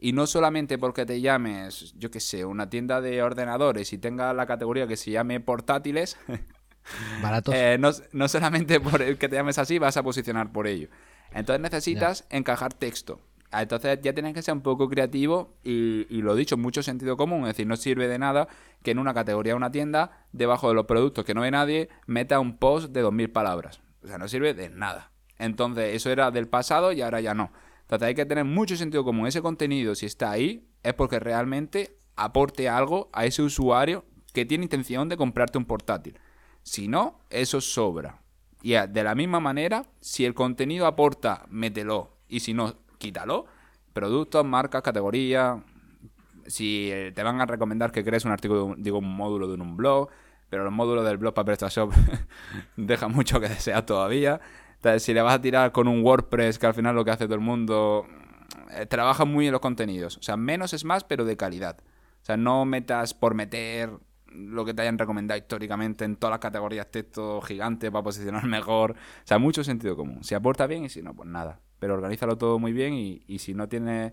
Y no solamente porque te llames, yo qué sé, una tienda de ordenadores y tenga la categoría que se llame portátiles, Baratos. eh, no, no solamente por el que te llames así vas a posicionar por ello. Entonces necesitas encajar texto. Ah, Entonces ya tienes que ser un poco creativo y, y lo dicho, mucho sentido común. Es decir, no sirve de nada que en una categoría de una tienda, debajo de los productos que no ve nadie, meta un post de 2.000 palabras. O sea, no sirve de nada. Entonces eso era del pasado y ahora ya no. Entonces hay que tener mucho sentido común. Ese contenido, si está ahí, es porque realmente aporte algo a ese usuario que tiene intención de comprarte un portátil. Si no, eso sobra. Y a- de la misma manera, si el contenido aporta, mételo. Y si no, quítalo. Productos, marcas, categorías. Si eh, te van a recomendar que crees un artículo, digo, un módulo de un blog, pero los módulos del blog para PrestaShop dejan mucho que desear todavía. Entonces, si le vas a tirar con un WordPress, que al final lo que hace todo el mundo, eh, trabaja muy en los contenidos. O sea, menos es más, pero de calidad. O sea, no metas por meter lo que te hayan recomendado históricamente en todas las categorías texto gigante para posicionar mejor. O sea, mucho sentido común. Si aporta bien y si no, pues nada. Pero organízalo todo muy bien y, y si no tienes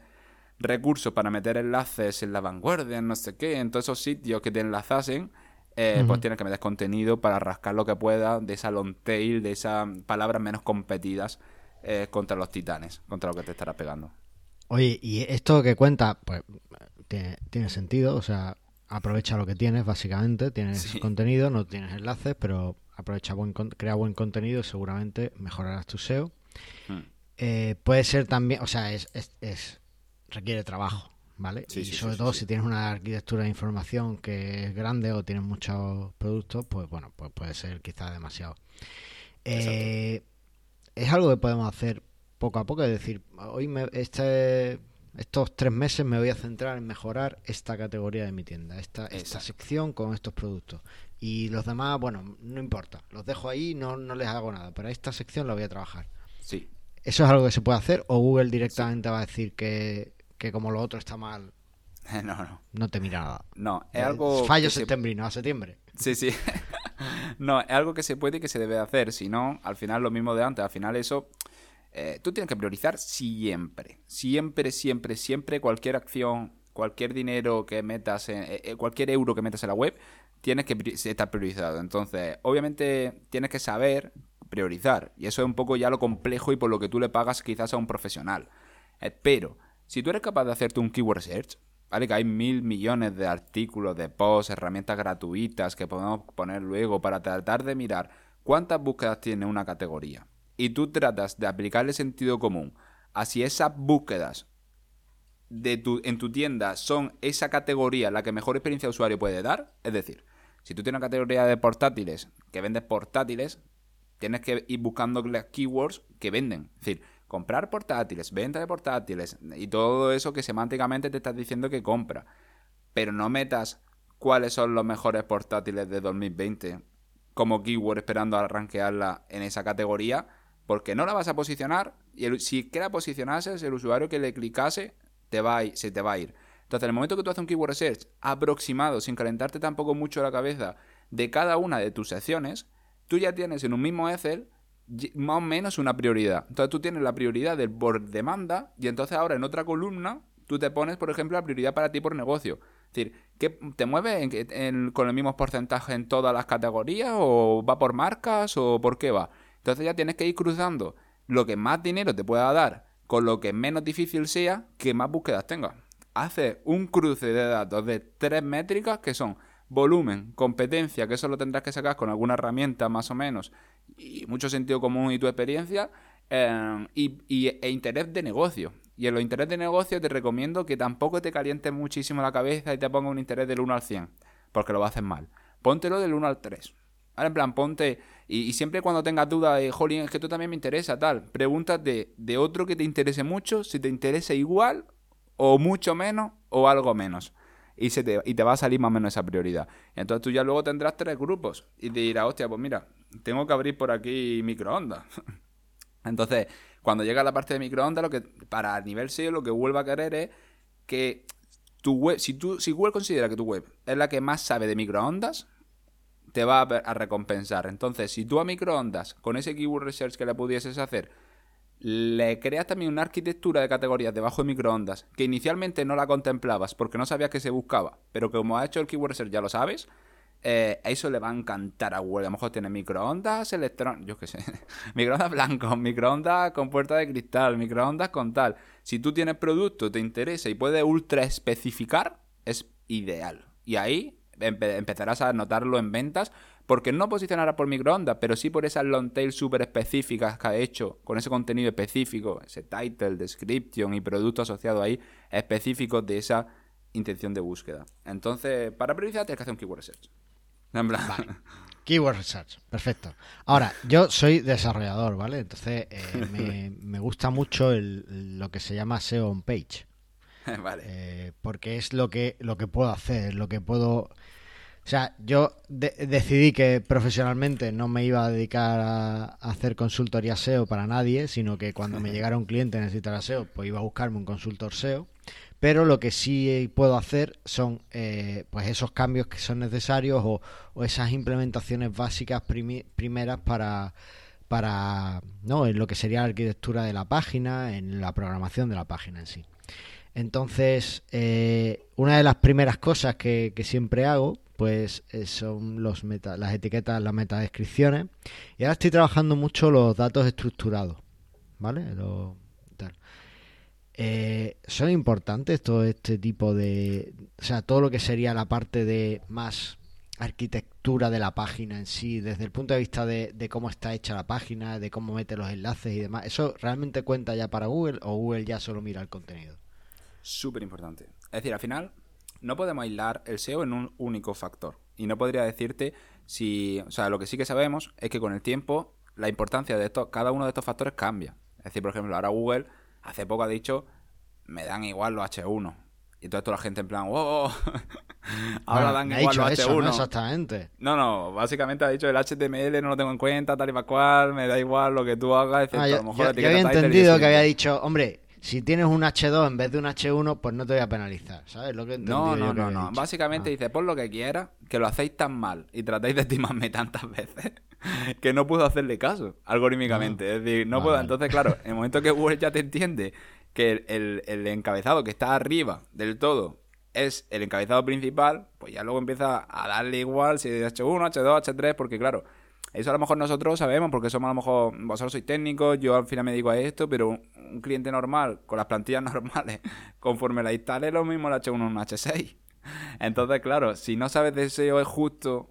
recursos para meter enlaces en la vanguardia, en no sé qué, en todos esos sitios que te enlazasen, eh, pues tienes que meter contenido para rascar lo que pueda de esa long tail, de esas palabras menos competidas eh, contra los titanes, contra lo que te estará pegando. Oye, y esto que cuenta, pues tiene, tiene sentido, o sea, aprovecha lo que tienes, básicamente, tienes Sí. contenido, no tienes enlaces, pero aprovecha buen crea buen contenido y seguramente mejorarás tu SEO. Eh, puede ser también, o sea, es, es, es- requiere trabajo, ¿vale? Sí, y sí, sobre sí, todo si tienes una arquitectura de información que es grande o tienes muchos productos, pues bueno, pues puede ser quizás demasiado. Eh, es algo que podemos hacer poco a poco, es decir, hoy me, este, estos tres meses me voy a centrar en mejorar esta categoría de mi tienda, esta, esta sección con estos productos. Y los demás, bueno, no importa, los dejo ahí, no, no les hago nada, pero esta sección la voy a trabajar. Sí, ¿Eso es algo que se puede hacer? ¿O Google directamente va a decir que, que como lo otro está mal, no, no. no te mira nada? No, es Eh, algo. Fallo que se- septembrino, a septiembre. Sí, sí. no, es algo que se puede y que se debe hacer. Si no, al final lo mismo de antes. Al final eso... eh, tú tienes que priorizar siempre. Siempre, siempre, siempre cualquier acción, cualquier dinero que metas, en, eh, eh, cualquier euro que metas en la web, tienes que estar priorizado. Entonces, obviamente tienes que saber priorizar. Y eso es un poco ya lo complejo y por lo que tú le pagas quizás a un profesional. Eh, pero, si tú eres capaz de hacerte un keyword search, ¿vale? Que hay mil millones de artículos, de posts, herramientas gratuitas que podemos poner luego para tratar de mirar cuántas búsquedas tiene una categoría. Y tú tratas de aplicarle sentido común a si esas búsquedas de tu, en tu tienda son esa categoría la que mejor experiencia de usuario puede dar. Es decir, si tú tienes una categoría de portátiles que vendes portátiles, tienes que ir buscando las keywords que venden. Es decir, comprar portátiles, venta de portátiles y todo eso que semánticamente te estás diciendo que compra. Pero no metas cuáles son los mejores portátiles de 2020 como keyword esperando a rankearla en esa categoría, porque no la vas a posicionar y si quiera posicionarse, el usuario que le clicase te va a se te va a ir. Entonces, en el momento que tú haces un keyword research aproximado, sin calentarte tampoco mucho la cabeza de cada una de tus secciones, tú ya tienes en un mismo Excel más o menos una prioridad. Entonces tú tienes la prioridad del por demanda y entonces ahora en otra columna tú te pones, por ejemplo, la prioridad para ti por negocio. Es decir, ¿qué, ¿te mueves con el mismo porcentaje en todas las categorías o va por marcas o por qué va? Entonces ya tienes que ir cruzando lo que más dinero te pueda dar con lo que menos difícil sea que más búsquedas tengas. Hace un cruce de datos de tres métricas que son volumen, competencia, que eso lo tendrás que sacar con alguna herramienta más o menos, y mucho sentido común y tu experiencia, eh, y, y- e interés de negocio. Y en los interés de negocio te recomiendo que tampoco te calientes muchísimo la cabeza y te ponga un interés del 1 al 100, porque lo hacer mal. Póntelo del 1 al 3. Ahora, en plan, ponte. Y, siempre cuando tengas duda de, jolín, es que tú también me interesa, tal. Pregúntate de otro que te interese mucho, si te interesa igual, o mucho menos, o algo menos. Y, se te, y te va a salir más o menos esa prioridad. Entonces tú ya luego tendrás tres grupos. Y te dirás, hostia, pues mira, tengo que abrir por aquí microondas. Entonces, cuando llega la parte de microondas, lo que para nivel SEO lo que va a querer es que tu web, si, tú, si Google considera que tu web es la que más sabe de microondas, te va a, a recompensar. Entonces, si tú a microondas, con ese keyword research que le pudieses hacer, le creas también una arquitectura de categorías debajo de microondas que inicialmente no la contemplabas porque no sabías que se buscaba, pero que como ha hecho el keyword ya lo sabes, eh, a eso le va a encantar a Google. A lo mejor tiene microondas electrónicas, yo qué sé, microondas blancos, microondas con puerta de cristal, microondas con tal. Si tú tienes producto, te interesa y puedes ultra especificar, es ideal. Y ahí empe- empezarás a notarlo en ventas, porque no posicionará por microondas, pero sí por esas long tail súper específicas que ha hecho, con ese contenido específico, ese title, description y producto asociado ahí, específicos de esa intención de búsqueda. Entonces, para priorizar tienes que hacer un keyword search. En plan, Keyword Research, perfecto. Ahora, yo soy desarrollador, ¿vale? Entonces, eh, me, me gusta mucho el- lo que se llama SEO on page. vale. eh, porque es lo que, lo que puedo hacer, lo que puedo... O sea, yo de- decidí que profesionalmente no me iba a dedicar a, hacer consultoría SEO para nadie, sino que cuando me llegara un cliente necesitara SEO, pues iba a buscarme un consultor SEO. Pero lo que sí puedo hacer son eh, pues esos cambios que son necesarios o, o esas implementaciones básicas primeras para, para, ¿no? En lo que sería la arquitectura de la página, en la programación de la página en sí. Entonces, eh, una de las primeras cosas que, que siempre hago, pues eh, son los meta, las etiquetas, las metadescripciones. Y ahora estoy trabajando mucho los datos estructurados, ¿vale? Eh, son importantes todo este tipo de, o sea, todo lo que sería la parte de más arquitectura de la página en sí, desde el punto de vista de, de cómo está hecha la página, de cómo mete los enlaces y demás. ¿Eso realmente cuenta ya para Google o Google ya solo mira el contenido? Súper importante. Es decir, al final, no podemos aislar el SEO en un único factor. Y no podría decirte si. O sea, lo que sí que sabemos es que con el tiempo la importancia de esto, cada uno de estos factores cambia. Es decir, por ejemplo, ahora Google hace poco ha dicho, me dan igual los H1. Y entonces toda la gente en plan, wow, ahora Bueno, dan me ha igual dicho los eso, H1. ¿no? Exactamente. No, no, básicamente ha dicho el HTML no lo tengo en cuenta, tal y para cual, me da igual lo que tú hagas, excepto Ah, a lo mejor yo- yo había entendido que había dicho, hombre, si tienes un H2 en vez de un H1, pues no te voy a penalizar, ¿sabes? Lo que No, no, no, no. Básicamente Ah. dice, pon lo que quieras, que lo hacéis tan mal y tratáis de estimarme tantas veces que no puedo hacerle caso algorítmicamente. Es decir, no Vale, puedo. Entonces, claro, en el momento que Google ya te entiende que el, el- el encabezado que está arriba del todo es el encabezado principal, pues ya luego empieza a darle igual si es H1, H2, H3, porque claro, eso a lo mejor nosotros sabemos, porque somos a lo mejor, vosotros sois técnicos, yo al final me dedico a esto, pero un, cliente normal, con las plantillas normales, conforme la instale, lo mismo el H1 o un H6. Entonces, claro, si no sabes de SEO es justo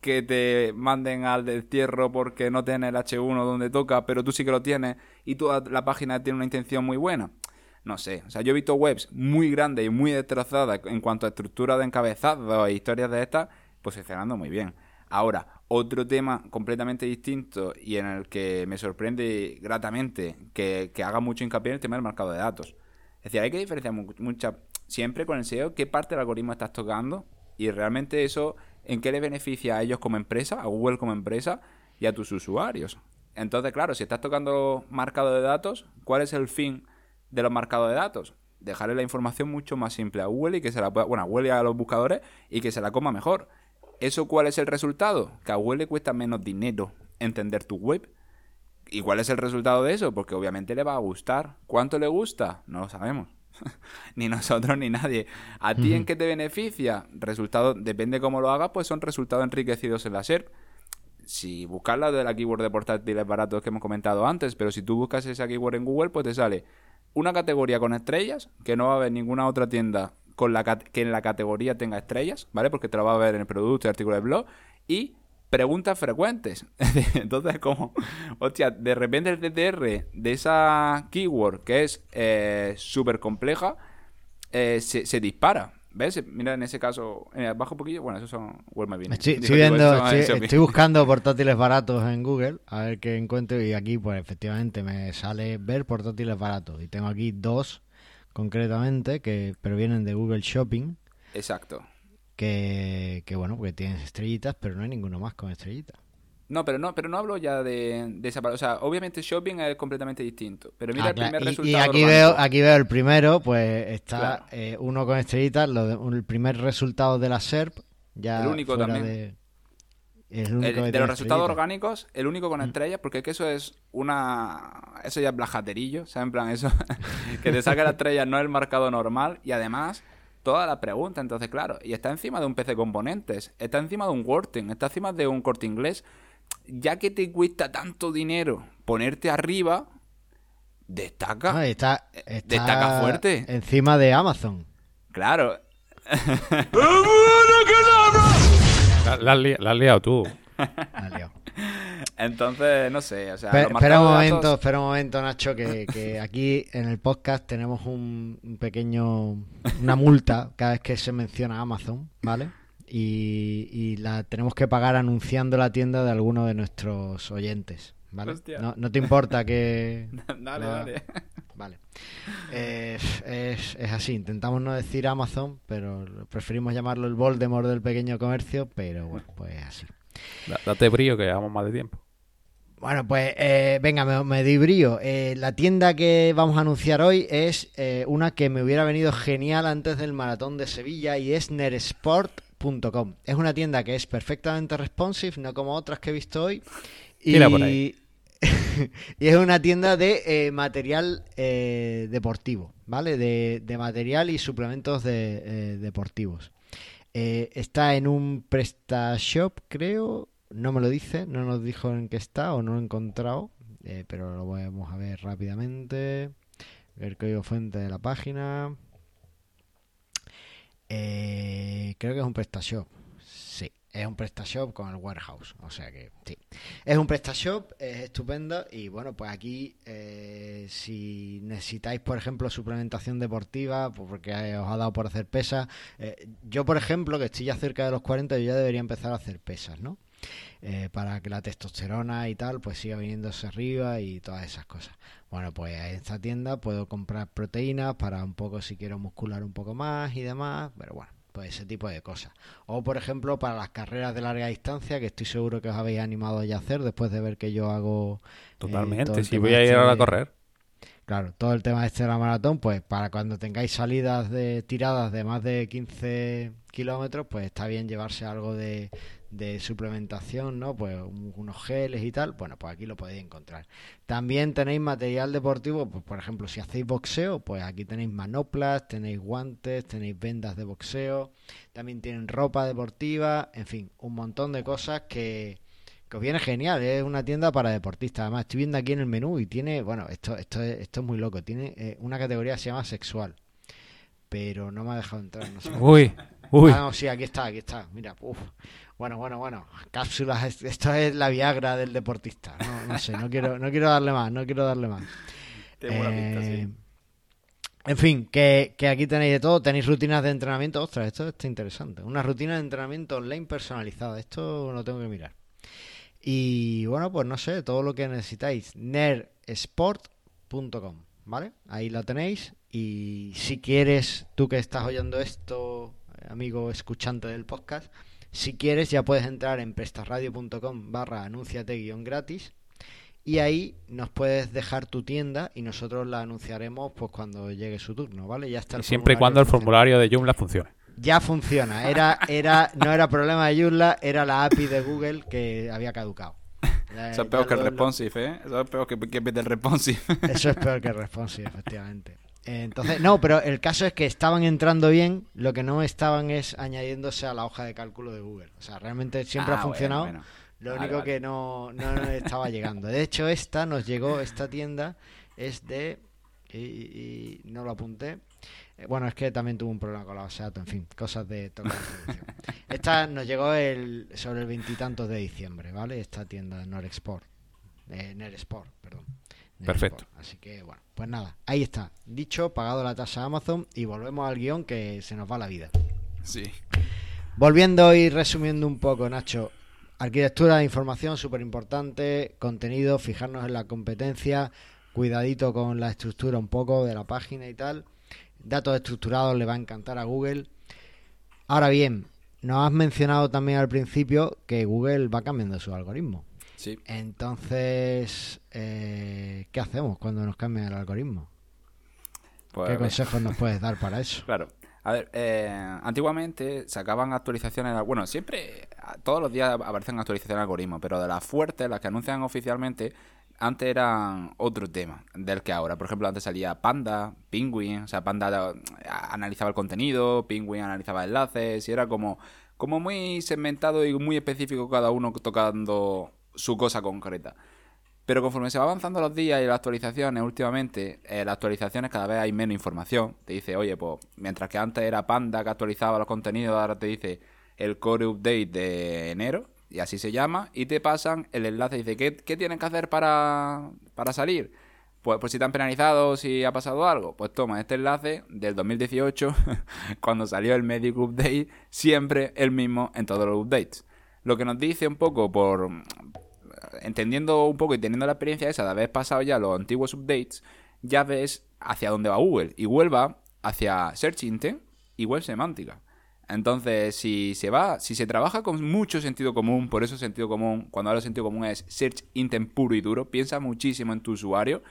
que te manden al destierro porque no tienes el H1 donde toca, pero tú sí que lo tienes y toda la página tiene una intención muy buena. No sé, o sea, yo he visto webs muy grandes y muy destrozadas en cuanto a estructura de encabezados e historias de estas, posicionando muy bien. Ahora, otro tema completamente distinto y en el que me sorprende gratamente que, que haga mucho hincapié en el tema del marcado de datos. Es decir, hay que diferenciar mu- mucha, siempre con el SEO qué parte del algoritmo estás tocando y realmente eso en qué le beneficia a ellos como empresa, a Google como empresa y a tus usuarios. Entonces, claro, si estás tocando marcado de datos, ¿cuál es el fin de los marcados de datos? Dejarle la información mucho más simple a Google y que se la pueda, bueno, a Google y a los buscadores y que se la coma mejor. ¿Eso cuál es el resultado? Que a Google le cuesta menos dinero entender tu web. ¿Y cuál es el resultado de eso? Porque obviamente le va a gustar. ¿Cuánto le gusta? No lo sabemos. ni nosotros ni nadie. ¿A ti en qué te beneficia? Resultado, depende cómo lo hagas, pues son resultados enriquecidos en la SERP. Si buscas la de la keyword de portátiles baratos que hemos comentado antes, pero si tú buscas esa keyword en Google, pues te sale una categoría con estrellas, que no va a haber ninguna otra tienda con la que en la categoría tenga estrellas, ¿vale? Porque te lo va a ver en el producto y artículo de blog. Y preguntas frecuentes. Entonces, como, hostia, de repente el CTR de esa keyword, que es eh, súper compleja, eh, se, se dispara. ¿Ves? Mira, en ese caso, eh, bajo un poquillo, bueno, esos son My Business. Estoy, viendo, estoy buscando portátiles baratos en Google, a ver qué encuentro, y aquí, pues efectivamente, me sale ver portátiles baratos. Y tengo aquí dos, concretamente, que pero vienen de Google Shopping, Exacto. que, que bueno, porque tienen estrellitas, pero no hay ninguno más con estrellitas. No, pero no, pero no hablo ya de, de esa parte. O sea, obviamente shopping es completamente distinto. Pero mira Ah, el claro, primer y- y, resultado. aquí orgánico. veo, aquí veo el primero, pues está Claro. eh, uno con estrellitas, lo de- el primer resultado de la SERP, ya El único fuera también. de... el El- único que de los resultados orgánicos, el único Mm. con estrellas, porque es que eso es una. Eso ya es blajaterillo, ¿sabes? En plan, eso. que te saque la estrella no es el marcado normal y además. Toda la pregunta, entonces, claro, y está encima de un PC componentes, está encima de un Wording, está encima de un corte inglés. Ya que te cuesta tanto dinero ponerte arriba, destaca. Ah, está, está destaca fuerte. Encima de Amazon. Claro, La, la has li- la has liado tú. Ha liado. entonces, no sé, o sea, Pe- espera un momento, datos- espera un momento, Nacho, que, que aquí en el podcast tenemos un, un pequeño, una multa cada vez que se menciona Amazon, ¿vale? Y, y la tenemos que pagar anunciando la tienda de alguno de nuestros oyentes, ¿vale? Hostia. No, no te importa que... Dale, dale. Vale. Eh, es, es así, intentamos no decir Amazon, pero preferimos llamarlo el Voldemort del pequeño comercio, pero bueno, pues es así. Da- Date brillo que llevamos más de tiempo. Bueno, pues eh, venga, me, me di brío. Eh, la tienda que vamos a anunciar hoy es eh, una que me hubiera venido genial antes del maratón de Sevilla y es neresport.com. Es una tienda que es perfectamente responsive, no como otras que he visto hoy. Y es una tienda de eh, material eh, deportivo, ¿vale? De, de, material y suplementos de, eh, deportivos. está en un PrestaShop, creo. No me lo dice, no nos dijo en qué está o no lo he encontrado. pero lo vamos a ver rápidamente. El código fuente de la página. creo que es un PrestaShop es un PrestaShop con el warehouse. O sea que sí. Es un PrestaShop, es estupendo. Y bueno, pues aquí, eh, si necesitáis, por ejemplo, suplementación deportiva, pues porque os ha dado por hacer pesas. Eh, yo, por ejemplo, que estoy ya cerca de los 40, yo ya debería empezar a hacer pesas, ¿no? Eh, para que la testosterona y tal, pues siga viniéndose arriba y todas esas cosas. Bueno, pues en esta tienda puedo comprar proteínas para un poco si quiero muscular un poco más y demás. Pero bueno pues ese tipo de cosas. O por ejemplo para las carreras de larga distancia, que estoy seguro que os habéis animado ya a hacer después de ver que yo hago... Eh, Totalmente, si voy a ir ahora a este correr. Claro, todo el tema este de la maratón, pues para cuando tengáis salidas de tiradas de más de 15 kilómetros, pues está bien llevarse algo de, de suplementación, ¿no? Pues unos geles y tal, bueno, pues aquí lo podéis encontrar. También tenéis material deportivo, pues por ejemplo, si hacéis boxeo, pues aquí tenéis manoplas, tenéis guantes, tenéis vendas de boxeo, también tienen ropa deportiva, en fin, un montón de cosas que, que os viene genial, es una tienda para deportistas. Además, estoy viendo aquí en el menú y tiene, bueno, esto, esto, es, esto es muy loco, tiene eh, una categoría que se llama sexual, pero no me ha dejado entrar, no sé. Uy. Uy. Ah, sí, aquí está, aquí está. Mira, uff. Bueno, bueno, bueno. Cápsulas, esto es la Viagra del deportista. No, sé, no quiero, no quiero darle más, no quiero darle más. Eh, en fin, que, aquí tenéis de todo, tenéis rutinas de entrenamiento. Ostras, esto está interesante. Una rutina de entrenamiento online personalizada. Esto lo tengo que mirar. Y bueno, pues no sé, todo lo que necesitáis. nerdsport.com, ¿vale? Ahí la tenéis. Y si quieres, tú que estás oyendo esto, amigo escuchante del podcast, si quieres, ya puedes entrar en prestarradio.com barra anunciate guion gratis y ahí nos puedes dejar tu tienda y nosotros la anunciaremos pues cuando llegue su turno, ¿vale? Ya está. siempre y cuando el formulario de Joomla funcione. Ya funciona. Era, era, no era problema de Joomla, era la API de Google que había caducado. Eso es peor que el responsive, ¿eh? Eso es peor que, que el responsive. Eso es peor que el responsive, efectivamente. Entonces, no, pero el caso es que estaban entrando bien, lo que no estaban es añadiéndose a la hoja de cálculo de Google. O sea, realmente siempre ha ah, funcionado. Lo único que no, no estaba llegando. De hecho, esta nos llegó, esta tienda es de. Y, no lo apunté. Eh, bueno, es que también tuvo un problema con la base de datos, en fin, cosas de toda Esta nos llegó el, sobre el veintitantos de diciembre, ¿vale? Esta tienda de Norexport. De Neresport, perdón. Perfecto. Así que bueno, pues nada, ahí está. Dicho, pagado la tasa Amazon y volvemos al guion que se nos va la vida. Sí. Volviendo y resumiendo un poco, Nacho. Arquitectura de información, súper importante. Contenido, fijarnos en la competencia. Cuidadito con la estructura un poco de la página y tal. Datos estructurados le va a encantar a Google. Ahora bien, nos has mencionado también al principio que Google va cambiando su algoritmo. Sí. Entonces, eh, ¿qué hacemos cuando nos cambia el algoritmo? Pues, ¿Qué consejos nos puedes dar para eso? Claro. A ver, eh, antiguamente sacaban actualizaciones, bueno, siempre, todos los días aparecen actualizaciones de algoritmo, pero de las fuertes, las que anuncian oficialmente, antes eran otro tema del que ahora. Por ejemplo, antes salía Panda, Penguin, o sea, Panda analizaba el contenido, Penguin analizaba enlaces, y era como, como muy segmentado y muy específico cada uno tocando su cosa concreta. Pero conforme se va avanzando los días y las actualizaciones, últimamente, en las actualizaciones cada vez hay menos información. Te dice, oye, pues mientras que antes era Panda que actualizaba los contenidos, ahora te dice el core update de enero, y así se llama, y te pasan el enlace y dice, ¿qué, qué tienen que hacer para, para salir? Pues, pues si te han penalizado, si ha pasado algo, pues toma este enlace del 2018, cuando salió el Medic Update, siempre el mismo en todos los updates. Lo que nos dice un poco por, entendiendo un poco y teniendo la experiencia esa de haber pasado ya los antiguos updates, ya ves hacia dónde va Google. Y Google va hacia Search Intent y Web Semántica. Entonces, si se va, si se trabaja con mucho sentido común, por eso sentido común, cuando hablo de sentido común es Search Intent puro y duro, piensa muchísimo en tu usuario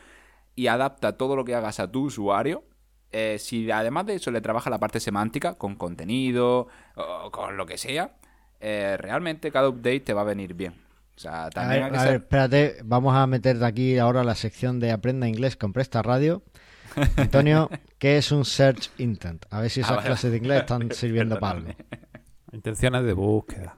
y adapta todo lo que hagas a tu usuario. Eh, si además de eso le trabaja la parte semántica, con contenido o con lo que sea, eh, realmente cada update te va a venir bien. O sea, A también ver, hay que a ser... ver, espérate, vamos a meter aquí ahora la sección de Aprenda Inglés con Presta Radio. Antonio, ¿qué es un search intent? A ver si esas Ah, vale. clases de inglés están sirviendo para algo. Intenciones de búsqueda.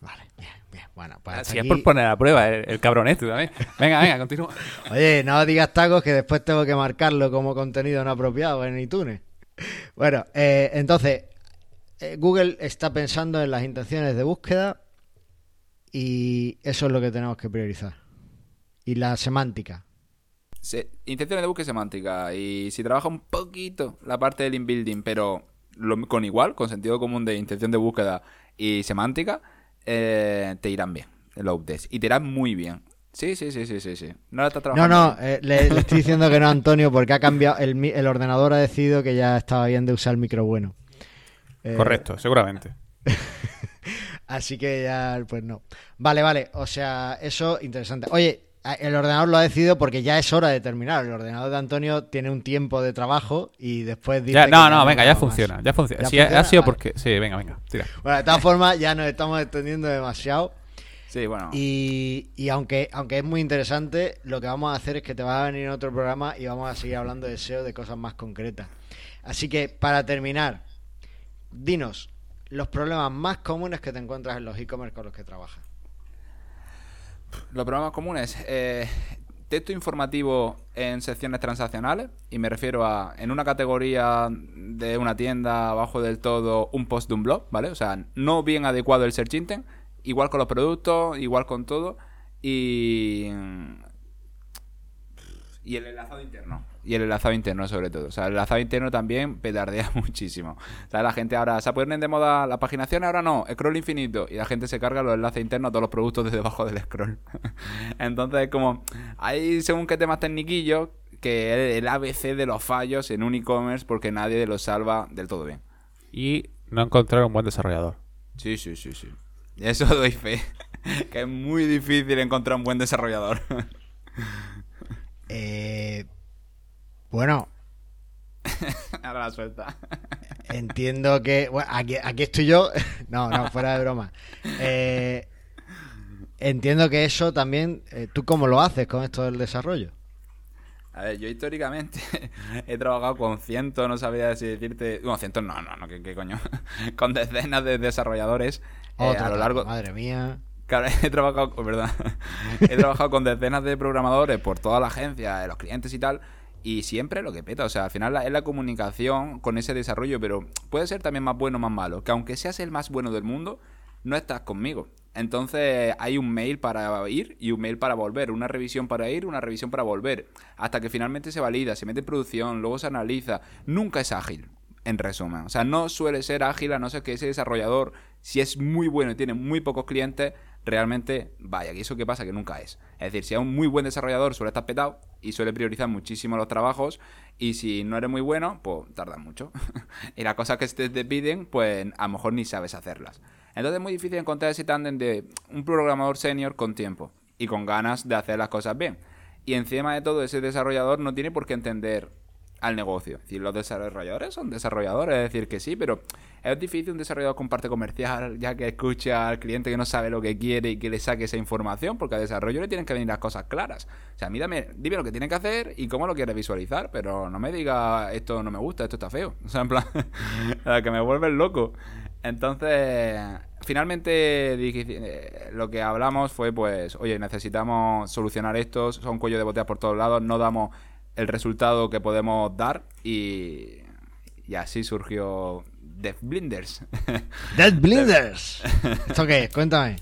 Vale, bien, bien. Bueno, pues hasta Si es por poner a prueba el, el cabrón este también. Venga, venga, continúa. Oye, no digas tacos que después tengo que marcarlo como contenido no apropiado en iTunes. Bueno, eh, entonces, eh, Google está pensando en las intenciones de búsqueda y eso es lo que tenemos que priorizar. Y la semántica. Se- intenciones de búsqueda semántica. Y si trabaja un poquito la parte del inbuilding, pero lo- con igual, con sentido común de intención de búsqueda y semántica, eh, te irán bien los updates. Y te irán muy bien. Sí, sí, sí, sí, sí, sí. No la estás No, trabajando. no, eh, le, le estoy diciendo que no a Antonio porque ha cambiado, el, el ordenador ha decidido que ya estaba bien de usar el micro bueno. Eh, Correcto, seguramente. Así que ya, pues no. Vale, vale. O sea, eso interesante. Oye, el ordenador lo ha decidido porque ya es hora de terminar. El ordenador de Antonio tiene un tiempo de trabajo y después dice Ya, que no, no, venga, ya funciona. Ya funciona. ¿Ya Sí, ha- funciona? ha sido Vale. porque. Sí, venga, venga, tira. Bueno, de todas formas, ya nos estamos extendiendo demasiado. Sí, bueno. Y, y aunque, aunque es muy interesante, lo que vamos a hacer es que te vas a venir en otro programa y vamos a seguir hablando de SEO de cosas más concretas. Así que, para terminar, dinos los problemas más comunes que te encuentras en los e-commerce con los que trabajas. Los programas comunes. eh, texto informativo en secciones transaccionales. Y me refiero a, en una categoría de una tienda, abajo del todo, un post de un blog, ¿vale? O sea, no bien adecuado el search intent. Igual con los productos, igual con todo. Y... Y el enlazado interno. Y el enlazado interno, sobre todo. O sea, el enlazado interno también pedardea muchísimo. O sea, la gente ahora se ponen de moda las paginaciones, ahora no, scroll infinito. Y la gente se carga los enlaces internos a todos los productos desde debajo del scroll. Entonces, como hay según qué temas tecniquillos que es el ABC de los fallos en un e-commerce porque nadie los salva del todo bien. Y no encontrar un buen desarrollador. Sí, sí, sí, sí. Eso doy fe. que es muy difícil encontrar un buen desarrollador. Eh, bueno, ahora la suelta. Entiendo que. Bueno, aquí, aquí estoy yo. No, no, fuera de broma. Eh, entiendo que eso también. eh, ¿Tú cómo lo haces con esto del desarrollo? A ver, yo históricamente he trabajado con cientos, no sabía si decirte. Bueno, cientos no, no, no, ¿qué, qué coño? con decenas de desarrolladores eh, a lo largo. Madre mía. Claro, he trabajado, oh, perdón, he trabajado con decenas de programadores por toda la agencia, eh, los clientes y tal, y siempre lo que peta, o sea, al final es la comunicación con ese desarrollo, pero puede ser también más bueno o más malo, que aunque seas el más bueno del mundo, no estás conmigo. Entonces hay un mail para ir y un mail para volver, una revisión para ir, una revisión para volver, hasta que finalmente se valida, se mete en producción, luego se analiza, nunca es ágil. En resumen, o sea, no suele ser ágil a no ser que ese desarrollador, si es muy bueno y tiene muy pocos clientes, realmente, vaya, que eso que pasa que nunca es. Es decir, si es un muy buen desarrollador, suele estar petado y suele priorizar muchísimo los trabajos. Y si no eres muy bueno, pues tarda mucho. y las cosas que te, te piden, pues a lo mejor ni sabes hacerlas. Entonces es muy difícil encontrar ese tándem de un programador senior con tiempo y con ganas de hacer las cosas bien. Y encima de todo, ese desarrollador no tiene por qué entender al negocio. Es los desarrolladores son desarrolladores, es decir, que sí, pero es difícil un desarrollador con parte comercial, ya que escucha al cliente que no sabe lo que quiere y que le saque esa información, porque al desarrollo le tienen que venir las cosas claras. O sea, mírame, dime lo que tiene que hacer y cómo lo quieres visualizar, pero no me diga esto no me gusta, esto está feo. O sea, en plan, la que me vuelve loco. Entonces, finalmente eh, lo que hablamos fue pues, oye, necesitamos solucionar esto, son cuello de botella por todos lados, no damos el resultado que podemos dar y, y así surgió Death Blinders. Dead Blinders. ¿Esto qué es? Cuéntame.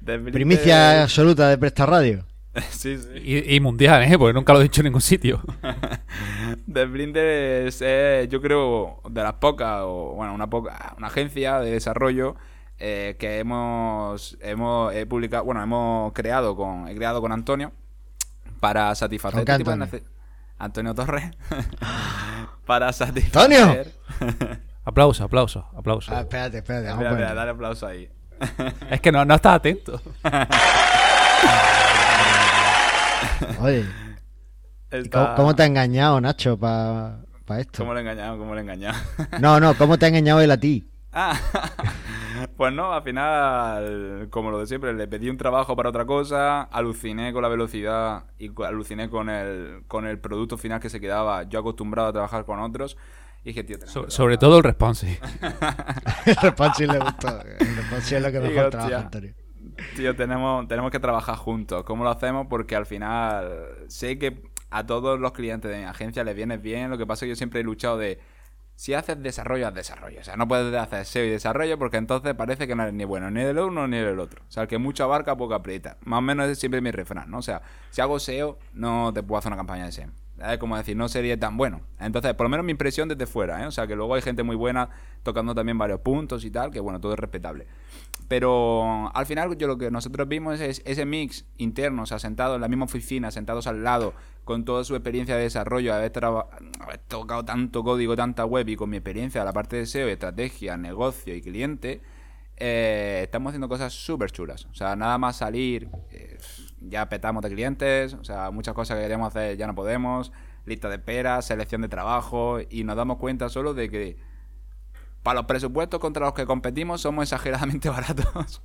Death Blinders- Primicia absoluta de Presta Radio. sí, sí. Y, y mundial, ¿eh? Porque nunca lo he dicho en ningún sitio. The Blinders es, yo creo, de las pocas, o bueno, una poca, una agencia de desarrollo eh, que hemos, hemos he publicado, bueno, hemos creado con, he creado con Antonio para satisfacer ¿Con qué este tipo de Antonio? Torres para satisfacer ¡Antonio! Aplauso, aplauso, aplauso. Ah, espérate, espérate. vamos Espera, a espera, poner. dale aplauso ahí. Es que no, no estás atento. Oye, ¿y Está- ¿cómo, cómo te ha engañado, Nacho, para esto? ¿Cómo le he engañado? ¿Cómo le he engañado? No, no, ¿cómo te ha engañado él a ti? Ah, Pues no, al final, como lo de siempre, le pedí un trabajo para otra cosa, aluciné con la velocidad y aluciné con el, con el producto final que se quedaba. Yo acostumbrado a trabajar con otros. Y dije, tío, So- sobre todo el responsive. El responsive le gustó. El responsive es lo que Digo, mejor trabaja. Antonio. Tío, tenemos, tenemos que trabajar juntos. ¿Cómo lo hacemos? Porque al final sé que a todos los clientes de mi agencia les viene bien. Lo que pasa es que yo siempre he luchado de si haces desarrollo, haz desarrollo. O sea, no puedes hacer SEO y desarrollo porque entonces parece que no eres ni bueno ni del uno ni del otro. O sea, el que mucho abarca, poco aprieta. Más o menos es siempre mi refrán, ¿no? O sea, si hago SEO, no te puedo hacer una campaña de SEO. Es como decir, no sería tan bueno. Entonces, por lo menos mi impresión desde fuera, ¿eh? O sea, que luego hay gente muy buena tocando también varios puntos y tal, que bueno, todo es respetable. Pero al final yo lo que nosotros vimos es ese mix interno, o sea, sentados en la misma oficina, sentados al lado, con toda su experiencia de desarrollo, haber, haber tocado tanto código, tanta web y con mi experiencia, la parte de SEO, estrategia, negocio y cliente, eh, estamos haciendo cosas súper chulas. O sea, nada más salir, eh, ya petamos de clientes, o sea, muchas cosas que queríamos hacer ya no podemos, lista de espera, selección de trabajo, y nos damos cuenta solo de que para los presupuestos contra los que competimos somos exageradamente baratos.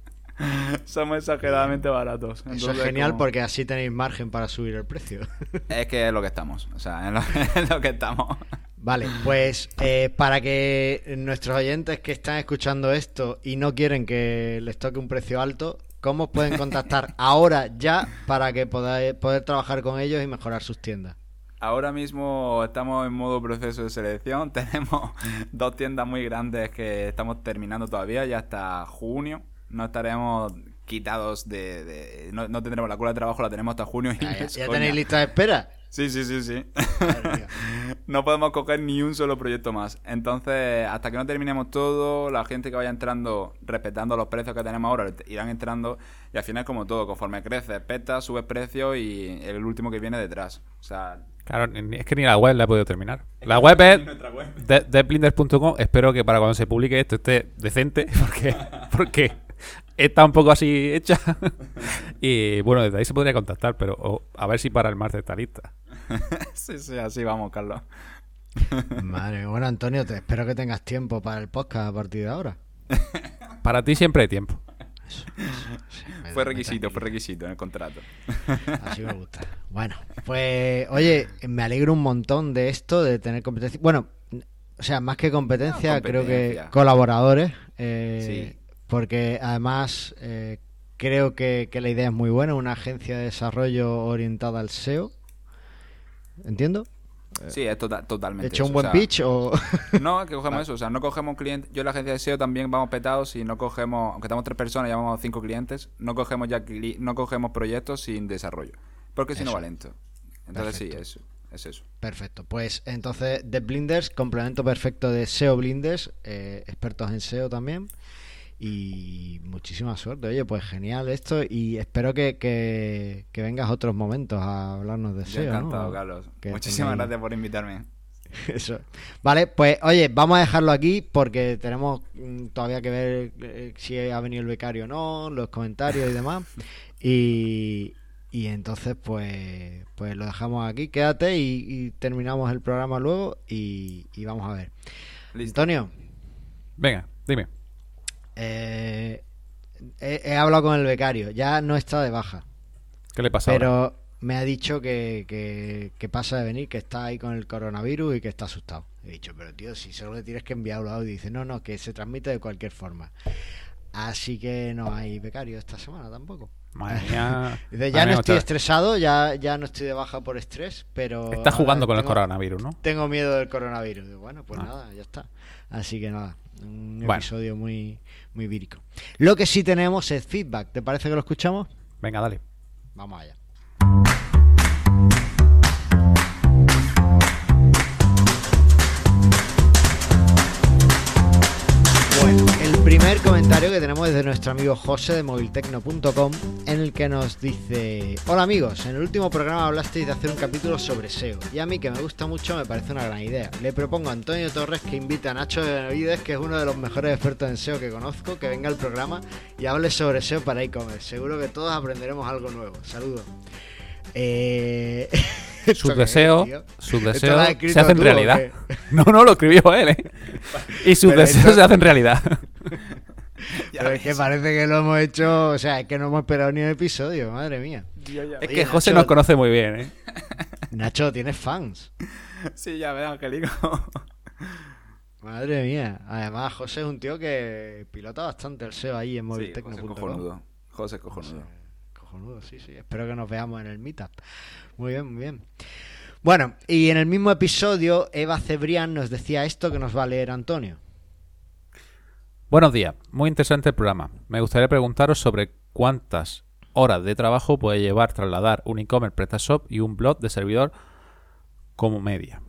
somos exageradamente baratos. Eso es genial como- porque así tenéis margen para subir el precio. Es que es lo que estamos. O sea, es lo, es lo que estamos. Vale, pues eh, para que nuestros oyentes que están escuchando esto y no quieren que les toque un precio alto, ¿cómo os pueden contactar ahora ya para que podáis poder trabajar con ellos y mejorar sus tiendas? Ahora mismo estamos en modo proceso de selección. Tenemos dos tiendas muy grandes que estamos terminando todavía y hasta junio no estaremos quitados de... de- no, no tendremos la cola de trabajo, la tenemos hasta junio. y ¿Ya, ya- ya tenéis lista de espera? Sí, sí, sí, sí. No podemos coger ni un solo proyecto más. Entonces, hasta que no terminemos todo, la gente que vaya entrando, respetando los precios que tenemos ahora, irán entrando. Y al final, como todo, conforme crece, peta, sube precio y el último que viene detrás. O sea, Claro, ni- es que ni la web la he podido terminar. La web es de- deblinders.com. Espero que para cuando se publique esto esté decente, porque, porque está un poco así hecha. y bueno, desde ahí se podría contactar, pero a ver si para el martes está lista. sí, sí, así vamos, Carlos. Madre. Bueno, Antonio, te espero que tengas tiempo para el podcast a partir de ahora. Para ti siempre hay tiempo. Fue requisito, fue requisito en el contrato. Así me gusta. Bueno, pues oye, me alegro un montón de esto, de tener competencia. Bueno, o sea, más que competencia, No, creo que colaboradores. eh, Sí. Porque además eh, creo que, que la idea es muy buena, una agencia de desarrollo orientada al SEO. ¿Entiendo? Sí, es tota- ¿He totalmente. hecho un buen o sea, pitch o...? No, es que cogemos eso. O sea, no cogemos clientes. Yo en la agencia de SEO también vamos petados y no cogemos, aunque estamos tres personas, llevamos cinco clientes, no cogemos ya cli- no cogemos proyectos sin desarrollo. Porque si no va lento. Entonces Perfecto. sí, eso. Es eso. Perfecto, pues entonces The Blinders, complemento perfecto de SEO Blinders, eh, expertos en SEO también. Y muchísima suerte, oye, pues genial esto y espero que, que, que vengas otros momentos a hablarnos de SEO. ¿no? encantado, Carlos. Que Muchísimas tengáis- gracias por invitarme. Eso. Vale, pues oye, vamos a dejarlo aquí porque tenemos mm, todavía que ver eh, si ha venido el becario o no, los comentarios y demás. Y, y entonces, pues, pues lo dejamos aquí. Quédate y, y terminamos el programa luego y, y vamos a ver. Listo. Antonio, Venga, dime. Eh, he, he hablado con el becario, ya no está de baja, ¿Qué le pasa ahora? pero me ha dicho que, que, que pasa de venir, que está ahí con el coronavirus y que está asustado. He dicho, pero tío, si solo le tienes que enviar un audio, dice, no, no, que se transmite de cualquier forma. Así que no hay becario esta semana tampoco. Madre mía. Dice, Madre ya no estoy otra- estresado, ya, ya no estoy de baja por estrés, pero... Está jugando ahora con el coronavirus, ¿no? Tengo miedo del coronavirus. Bueno, pues Ah. nada, ya está. Así que nada, un Bueno. episodio muy, muy vírico. Lo que sí tenemos es feedback. ¿Te parece que lo escuchamos? Venga, dale. Vamos allá. Comentario que tenemos es de nuestro amigo José de moviltecno.com en el que nos dice Hola amigos, en el último programa hablasteis de hacer un capítulo sobre SEO y a mí que me gusta mucho me parece una gran idea. Le propongo a Antonio Torres que invite a Nacho de Benavides, que es uno de los mejores expertos en SEO que conozco, que venga al programa y hable sobre SEO para e-commerce. Seguro que todos aprenderemos algo nuevo. Saludos. Eh... ¿esto Sus deseos, sus ¿Esto deseos se hacen realidad. No, no, lo escribió él, ¿eh? Y sus Pero deseos esto- se hacen realidad. Pero es que parece que lo hemos hecho, o sea, es que no hemos esperado ni un episodio, madre mía. Es Oye, que José Nacho- nos conoce muy bien, ¿eh? Nacho, tienes fans. Sí, ya ves, Angelico. Madre mía. Además, José es un tío que pilota bastante el SEO ahí en Sí, José moviltecno.com. cojonudo. José cojonudo. Cojonudo, sí, sí. Espero que nos veamos en el meetup. Muy bien, muy bien. Bueno, y en el mismo episodio, Eva Cebrián nos decía esto que nos va a leer Antonio. Buenos días, muy interesante el programa. Me gustaría preguntaros sobre cuántas horas de trabajo puede llevar trasladar un e-commerce PrestaShop y un blog de servidor como media.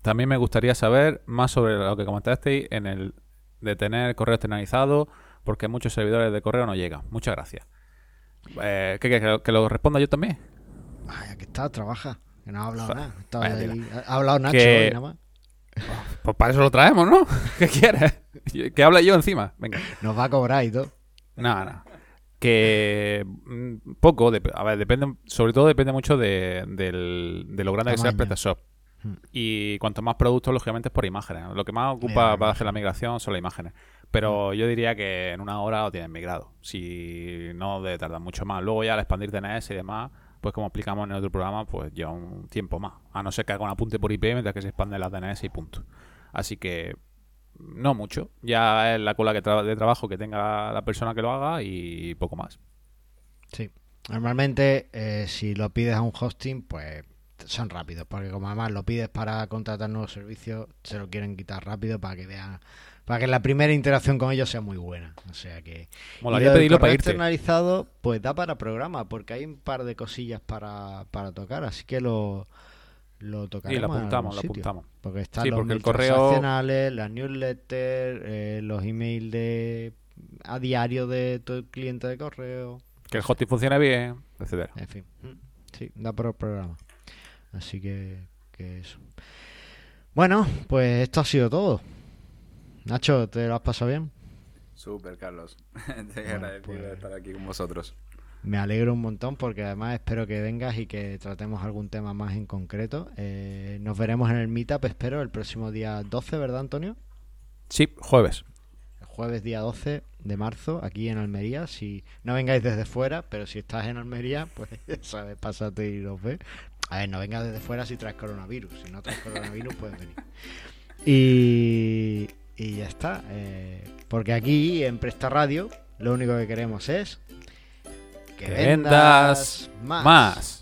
También me gustaría saber más sobre lo que comentasteis en el de tener correo externalizado, porque muchos servidores de correo no llegan. Muchas gracias. Eh, ¿qué, qué, que lo- que lo responda yo también? Ay, aquí está, trabaja. Que no ha hablado nada. Vaya ahí- ha hablado Nacho Que- nada más. Pues para eso lo traemos, ¿no? ¿Qué quieres? Que hable yo encima. Venga. Nos va a cobrar y todo. Nada, nada. Que mm, poco, dep- a ver, depende, sobre todo depende mucho de, del- de lo grande que sea el. PrestaShop. Hmm. Y cuanto más productos, lógicamente, es por imágenes. Lo que más ocupa para hacer la migración son las imágenes. Pero yo diría que en una hora lo tienes migrado. Si no debe tardar mucho más. Luego ya al expandir DNS y demás, pues como explicamos en el otro programa, pues lleva un tiempo más. A no ser que haga un apunte por IP mientras que se expanden las DNS y punto. Así que no mucho. Ya es la cola que tra- de trabajo que tenga la persona que lo haga y poco más. Sí. Normalmente, eh, si lo pides a un hosting, pues son rápidos, porque como además lo pides para contratar nuevos servicios, se lo quieren quitar rápido para que vean, para que la primera interacción con ellos sea muy buena. O sea que. Molaría pedirlo para irte. externalizado, pues da para programa, porque hay un par de cosillas para, para tocar, así que lo, lo tocaremos. Y lo apuntamos, lo apuntamos. Porque están Sí, los porque el correo- las newsletters, eh, los emails de a diario de el cliente de correo. Que el hosting funcione bien, etcétera. En fin, sí, da por el programa. Así que, que eso. Bueno, pues esto ha sido todo. Nacho, ¿te lo has pasado bien? Súper, Carlos. Te Bueno, de pues- estar aquí con vosotros. Me alegro un montón porque además espero que vengas y que tratemos algún tema más en concreto. Eh, nos veremos en el Meetup, espero, el próximo día 12, ¿verdad, Antonio? Sí, jueves. El jueves día 12 de marzo, aquí en Almería. Si no vengáis desde fuera, pero si estás en Almería, pues ya sabes, pásate y nos ves. A ver, no vengas desde fuera si traes coronavirus. Si no traes coronavirus, puedes venir. Y, y ya está. eh, porque aquí en Presta Radio, lo único que queremos es que Que vendas más.